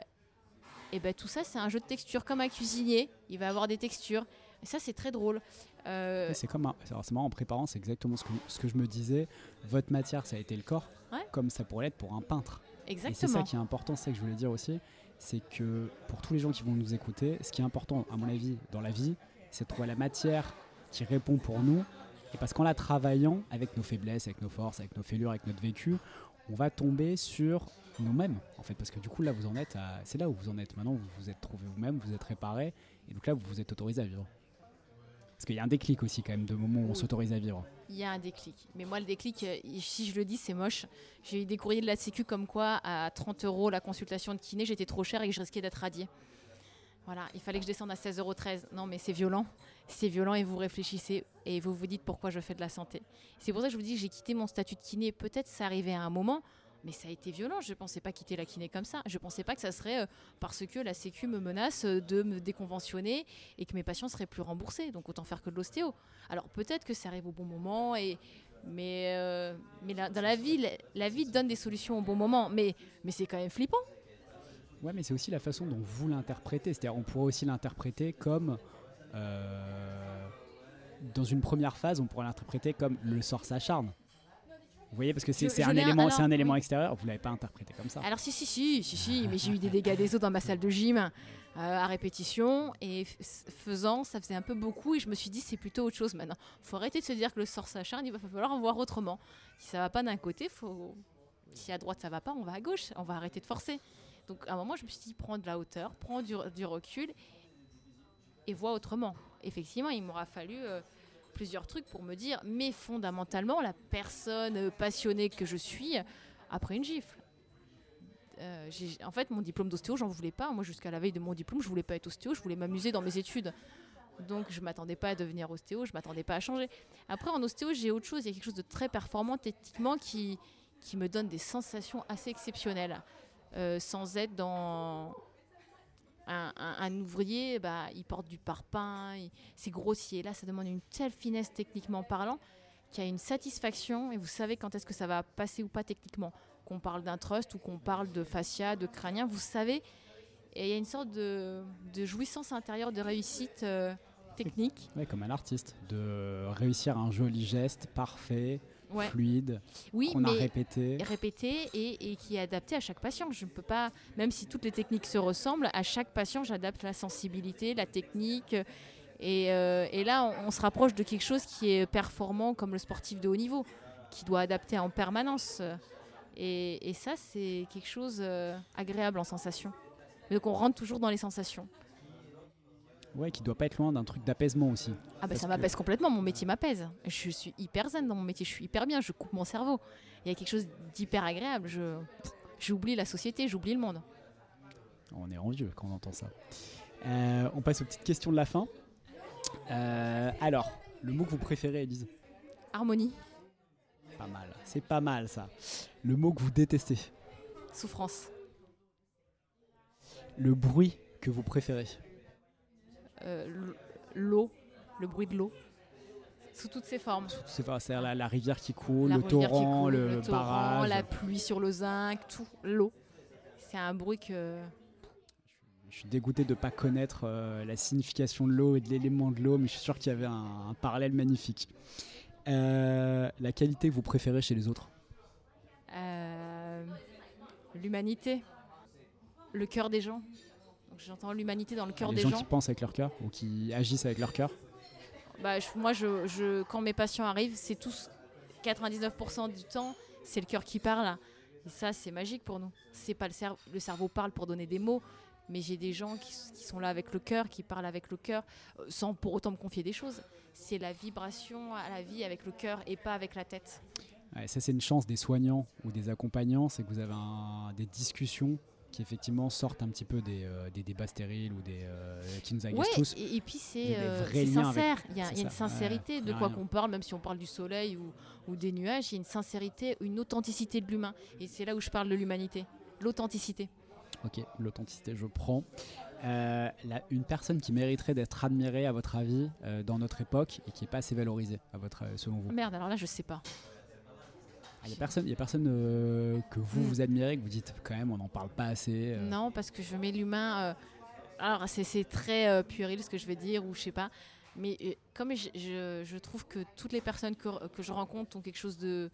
S3: et ben, tout ça, c'est un jeu de textures. Comme un cuisinier, il va avoir des textures. Et ça, c'est très drôle. Euh,
S2: C'est comme un- alors, c'est marrant en préparant, c'est exactement ce que, ce que je me disais. Votre matière, ça a été le corps,
S3: Ouais.
S2: comme ça pourrait l'être pour un peintre. Et c'est ça
S3: exactement.
S2: qui est important, c'est ça que je voulais dire aussi, c'est que pour tous les gens qui vont nous écouter, ce qui est important, à mon avis, dans la vie, c'est de trouver la matière qui répond pour nous. Et parce qu'en la travaillant, avec nos faiblesses, avec nos forces, avec nos fêlures, avec notre vécu, on va tomber sur nous-mêmes, en fait. Parce que du coup, là, vous en êtes à... C'est là où vous en êtes. Maintenant, vous vous êtes trouvé vous-même, vous êtes réparé. Et donc là, vous vous êtes autorisé à vivre. Parce qu'il y a un déclic aussi, quand même, de moment où on s'autorise à vivre.
S3: Il y a un déclic. Mais moi, le déclic, euh, si je le dis, c'est moche. J'ai eu des courriers de la Sécu comme quoi, à 30 euros la consultation de kiné, j'étais trop cher et que je risquais d'être radiée. Voilà, il fallait que je descende à 16,13 euros. Non, mais c'est violent. C'est violent et vous réfléchissez et vous vous dites pourquoi je fais de la santé. C'est pour ça que je vous dis j'ai quitté mon statut de kiné. Peut-être ça arrivait à un moment, mais ça a été violent. Je ne pensais pas quitter la kiné comme ça. Je ne pensais pas que ça serait euh, parce que la Sécu me menace euh, de me déconventionner et que mes patients seraient plus remboursés. Donc autant faire que de l'ostéo. Alors peut-être que ça arrive au bon moment et mais, euh, mais dans la vie, la, la vie donne des solutions au bon moment. Mais, mais c'est quand même flippant.
S2: Ouais, mais c'est aussi la façon dont vous l'interprétez. C'est-à-dire, on pourrait aussi l'interpréter comme. euh, dans une première phase, on pourrait l'interpréter comme le sort s'acharne. Vous voyez, parce que c'est un, élément,
S3: alors,
S2: c'est un élément extérieur, vous l'avez pas interprété comme ça.
S3: Alors si, si, si, si, si, mais j'ai eu des dégâts des os dans ma salle de gym euh, à répétition et faisant, ça faisait un peu beaucoup et je me suis dit c'est plutôt autre chose maintenant. faut arrêter de se dire que le sort s'acharne, il va falloir en voir autrement. Si ça va pas d'un côté, faut... si à droite ça va pas, on va à gauche, on va arrêter de forcer. Donc à un moment je me suis dit prends de la hauteur, prends du, recul et vois autrement. Effectivement, il m'aura fallu euh, plusieurs trucs pour me dire mais fondamentalement la personne passionnée que je suis après une gifle. Euh, en fait, mon diplôme d'ostéo, j'en voulais pas. Moi, jusqu'à la veille de mon diplôme, je voulais pas être ostéo, je voulais m'amuser dans mes études. Donc, je m'attendais pas à devenir ostéo, je m'attendais pas à changer. Après, en ostéo, j'ai autre chose. Il y a quelque chose de très performant techniquement qui, qui me donne des sensations assez exceptionnelles. Euh, sans être dans. Un, ouvrier, bah, il porte du parpaing, c'est grossier. Là, ça demande une telle finesse techniquement parlant qu'il y a une satisfaction et vous savez quand est-ce que ça va passer ou pas techniquement qu'on parle d'un trust ou qu'on parle de fascia, de crânien, vous savez. Et il y a une sorte de, de jouissance intérieure de réussite euh, technique.
S2: Ouais, comme un artiste, de réussir un joli geste parfait,
S3: Ouais.
S2: fluide,
S3: Oui,
S2: qu'on a répété.
S3: répété et, et qui est adapté à chaque patient. Je ne peux pas, même si toutes les techniques se ressemblent, à chaque patient, j'adapte la sensibilité, la technique. Et, euh, et là, on, on se rapproche de quelque chose qui est performant comme le sportif de haut niveau, qui doit adapter en permanence. Et, et ça, c'est quelque chose euh, agréable en sensation. Donc on rentre toujours dans les sensations.
S2: Ouais, qui doit pas être loin d'un truc d'apaisement aussi.
S3: Ah bah ça
S2: que-
S3: m'apaise complètement, mon métier m'apaise. Je suis hyper zen dans mon métier, je suis hyper bien, je coupe mon cerveau. Il y a quelque chose d'hyper agréable, je j'oublie la société, j'oublie le monde.
S2: On est envieux quand on entend ça. Euh, on passe aux petites questions de la fin. Euh, alors, le mot que vous préférez, Elise
S3: Harmonie,
S2: Pas mal. C'est pas mal ça. Le mot que vous détestez?
S3: Souffrance,
S2: Le bruit que vous préférez?
S3: L'eau, le bruit de l'eau, sous toutes ses formes.
S2: C'est-à-dire la, la rivière qui coule,
S3: La
S2: le torrent,
S3: coule,
S2: le,
S3: torrent,
S2: barrage.
S3: la pluie sur le zinc, tout, l'eau. C'est un bruit que.
S2: Je suis dégoûté de ne pas connaître euh, la signification de l'eau et de l'élément de l'eau, mais je suis sûr qu'il y avait un, un parallèle magnifique. Euh, la qualité que vous préférez chez les autres?
S3: Euh, l'humanité, le cœur des gens. J'entends l'humanité dans le cœur
S2: Les
S3: des
S2: gens
S3: gens.
S2: qui pensent avec leur cœur ou qui agissent avec leur cœur
S3: Bah, je- moi, je, je- quand mes patients arrivent, c'est tous 99% du temps, c'est le cœur qui parle. Et ça, c'est magique pour nous. C'est pas le cerveau. Le cerveau parle pour donner des mots, mais j'ai des gens qui, sont là avec le cœur, qui parlent avec le cœur, euh, sans pour autant me confier des choses. C'est la vibration à la vie avec le cœur et pas avec la tête.
S2: Ouais, ça, c'est une chance des soignants ou des accompagnants, c'est que vous avez un- des discussions qui effectivement sortent un petit peu des, euh, des débats stériles ou des euh, qui nous
S3: Ouais,
S2: tous.
S3: et, et puis c'est euh,
S2: avec-
S3: sincère. Il y a, y une sincérité de quoi qu'on parle, même si on parle du soleil ou, ou des nuages. Il y a une sincérité, une authenticité de l'humain. Et c'est là où je parle de l'humanité. L'authenticité.
S2: Ok, l'authenticité, je prends. Euh, la- une personne qui mériterait d'être admirée, à votre avis, dans notre époque et qui n'est pas assez valorisée, à votre, selon vous?
S3: Merde, alors là, je sais pas.
S2: Il n'y a personne, y a personne euh, que vous
S3: Hmm.
S2: vous admirez, que vous dites quand même, on n'en parle pas assez. euh.
S3: Non, parce que je mets l'humain. euh, alors, c'est c'est très puéril ce que je vais dire, ou je sais pas. Mais comme je, je- je trouve que toutes les personnes que, que je rencontre ont quelque chose de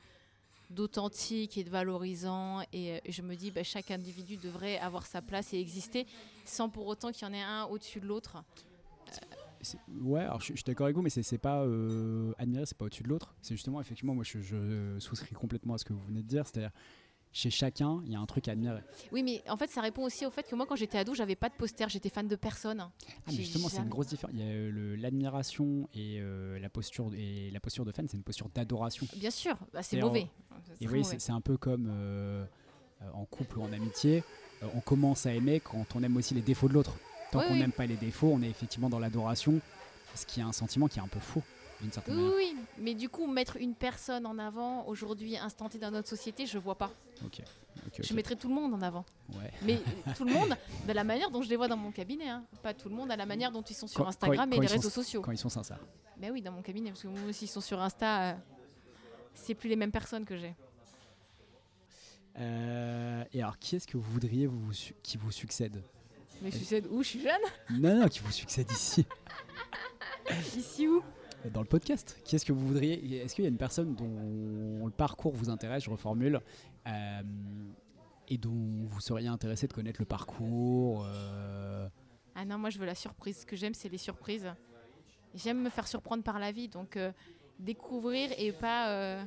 S3: d'authentique et de valorisant et je me dis bah, chaque individu devrait avoir sa place et exister sans pour autant qu'il y en ait un au-dessus de l'autre
S2: Ouais, alors je, suis- je suis d'accord avec vous, mais c'est pas euh, admirer, c'est pas au-dessus de l'autre. C'est justement, effectivement, moi je, je souscris complètement à ce que vous venez de dire, c'est-à-dire chez chacun, il y a un truc à admirer.
S3: oui mais en fait ça répond aussi au fait que moi quand j'étais ado j'avais pas de poster j'étais fan de personne
S2: Ah, mais justement, c'est une grosse différence. Il y a euh, l'admiration et euh, la posture et la posture de fan, c'est une posture d'adoration.
S3: bien sûr bah, c'est mauvais
S2: Et oui, c'est un peu comme euh, en couple ou en amitié. on commence à aimer quand on aime aussi les défauts de l'autre. Tant
S3: Oui,
S2: qu'on
S3: oui.
S2: n'aime pas les défauts, on est effectivement dans l'adoration, ce qui est un sentiment qui est un peu faux, d'une certaine
S3: Oui,
S2: manière.
S3: oui, oui, mais du coup, mettre une personne en avant, aujourd'hui, instant T dans notre société, je vois pas. Je mettrais tout le monde en avant.
S2: Ouais.
S3: Mais euh, tout le monde, de la manière dont je les vois dans mon cabinet. hein. Pas tout le monde, à la manière dont ils sont sur
S2: Quand-
S3: Instagram
S2: quand-
S3: et les
S2: sont-
S3: réseaux sociaux.
S2: Quand ils sont sincères.
S3: Ben oui, dans mon cabinet, parce que moi aussi, ils sont sur Insta, euh, c'est plus les mêmes personnes que j'ai.
S2: Euh, et alors, qui est-ce que vous voudriez vous, qui vous succède?
S3: Mais je sais où je suis jeune
S2: Non, non, qui vous succède ici,
S3: Ici où?
S2: Dans le podcast. Qui est-ce que vous voudriez Est-ce qu'il y a une personne dont le parcours vous intéresse Je reformule. euh, et dont vous seriez intéressé de connaître le parcours euh,
S3: Ah non, moi je veux la surprise. Ce que j'aime, c'est les surprises. J'aime me faire surprendre par la vie, donc euh, découvrir et pas.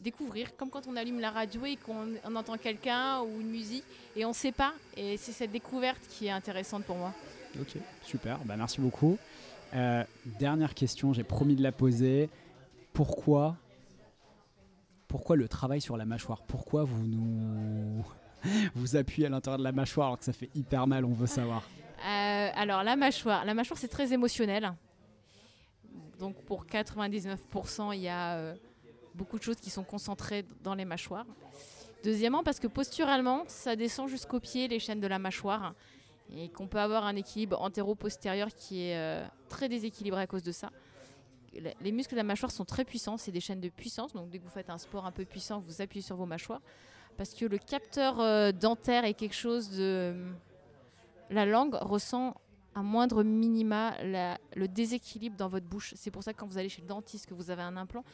S3: Découvrir, comme quand on allume la radio et qu'on on entend quelqu'un ou une musique et on ne sait pas. Et c'est cette découverte qui est intéressante pour moi.
S2: Ok, super, bah, merci beaucoup. Euh, dernière question, j'ai promis de la poser. Pourquoi, pourquoi le travail sur la mâchoire? Pourquoi vous nous vous appuyez à l'intérieur de la mâchoire alors que ça fait hyper mal On veut savoir?
S3: Euh, alors la mâchoire, la mâchoire c'est très émotionnel. Donc pour 99%, il y a euh, beaucoup de choses qui sont concentrées dans les mâchoires. Deuxièmement, parce que posturalement, ça descend jusqu'aux pieds, les chaînes de la mâchoire, et qu'on peut avoir un équilibre antéro-postérieur qui est euh, très déséquilibré à cause de ça. Les les muscles de la mâchoire sont très puissants, c'est des chaînes de puissance, donc dès que vous faites un sport un peu puissant, vous appuyez sur vos mâchoires, parce que le capteur euh, dentaire est quelque chose de la langue ressent à moindre minima le déséquilibre dans votre bouche. C'est pour ça que quand vous allez chez le dentiste, que vous avez un implant,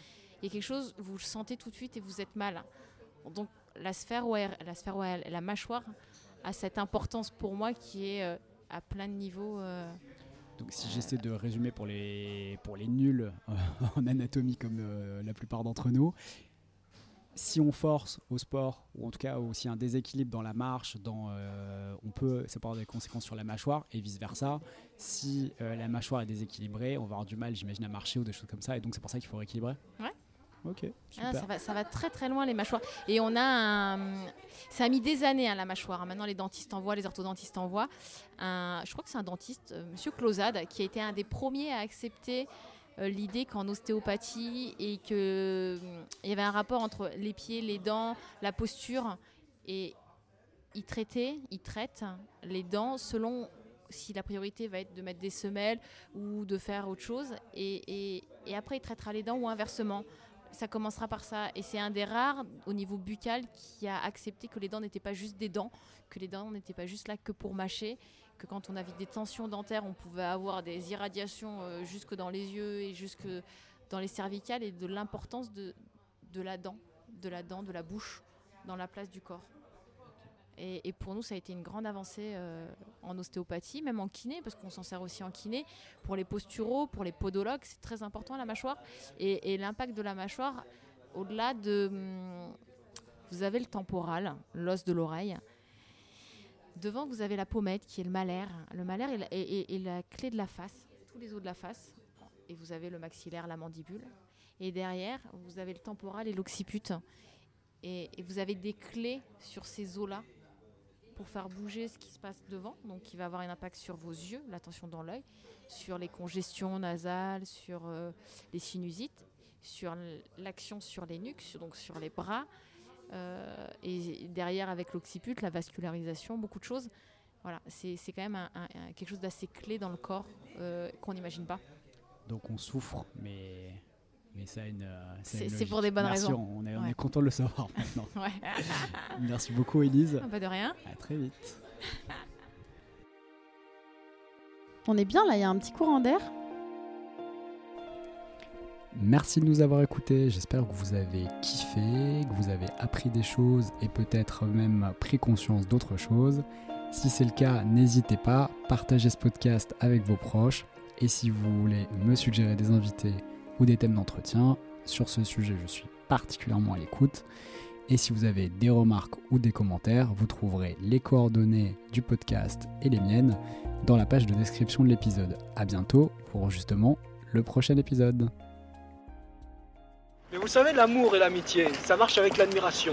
S3: il y a quelque chose, vous le sentez tout de suite et vous êtes mal. Donc la sphère OR, la sphère ORL, la mâchoire a cette importance pour moi qui est euh, à plein de niveaux. euh,
S2: Donc si j'essaie de résumer pour les, pour les nuls euh, en anatomie comme la plupart d'entre nous, si on force au sport, ou en tout cas aussi un déséquilibre dans la marche, dans, euh, on peut, ça peut avoir des conséquences sur la mâchoire et vice-versa. Si euh, la mâchoire est déséquilibrée, on va avoir du mal, j'imagine, à marcher ou des choses comme ça, et donc c'est pour ça qu'il faut rééquilibrer. Ok,
S3: Ah, ça, va, ça va très très loin les mâchoires. Et on a un... Ça a mis des années hein, la mâchoire. Maintenant les dentistes en voient, les orthodontistes en voient. Un- Je crois que c'est un dentiste, euh, Monsieur Closade, qui a été un des premiers à accepter euh, l'idée qu'en ostéopathie et que hum, il y avait un rapport entre les pieds, les dents, la posture. Et il traitait, il traite les dents selon si la priorité va être de mettre des semelles ou de faire autre chose. Et, et- et après, il traitera les dents ou inversement ça commencera par ça. Et c'est un des rares au niveau buccal qui a accepté que les dents n'étaient pas juste des dents, que les dents n'étaient pas juste là que pour mâcher, que quand on avait des tensions dentaires, on pouvait avoir des irradiations euh, jusque dans les yeux et jusque dans les cervicales et de l'importance de, de la dent, de la dent, de la bouche dans la place du corps. Et, pour nous, ça a été une grande avancée euh, en ostéopathie, même en kiné, parce qu'on s'en sert aussi en kiné. Pour les posturaux, pour les podologues, c'est très important la mâchoire. Et, l'impact de la mâchoire, au-delà de... hum, Vous avez le temporal, l'os de l'oreille. Devant, vous avez la pommette qui est le malaire. Le malaire est la, clé de la face, tous les os de la face. Et vous avez le maxillaire, la mandibule. Et derrière, vous avez le temporal et l'occiput. Et vous avez des clés sur ces os-là pour faire bouger ce qui se passe devant, donc qui va avoir un impact sur vos yeux, la tension dans l'œil, sur les congestions nasales, sur euh, les sinusites, sur l'action sur les nuques, donc sur les bras, euh, et derrière avec l'occiput, la vascularisation, beaucoup de choses. Voilà, c'est quand même quelque chose d'assez clé dans le corps euh, qu'on n'imagine pas.
S2: Donc on souffre, mais, mais ça a une. euh,
S3: C'est-
S2: une
S3: c'est pour des bonnes
S2: Merci,
S3: raisons.
S2: On est, on
S3: Ouais.
S2: est content de le savoir maintenant. Merci beaucoup, Elise.
S3: Pas de rien.
S2: À très vite.
S4: On est bien là, il y a un petit courant d'air.
S2: Merci de nous avoir écoutés. J'espère que vous avez kiffé, que vous avez appris des choses et peut-être même pris conscience d'autres choses. Si c'est le cas, n'hésitez pas, partagez ce podcast avec vos proches. Et si vous voulez me suggérer des invités ou des thèmes d'entretien, sur ce sujet, je suis particulièrement à l'écoute. Et si vous avez des remarques ou des commentaires, vous trouverez les coordonnées du podcast et les miennes dans la page de description de l'épisode. A bientôt pour justement le prochain épisode.
S1: Mais vous savez, l'amour et l'amitié, ça marche avec l'admiration.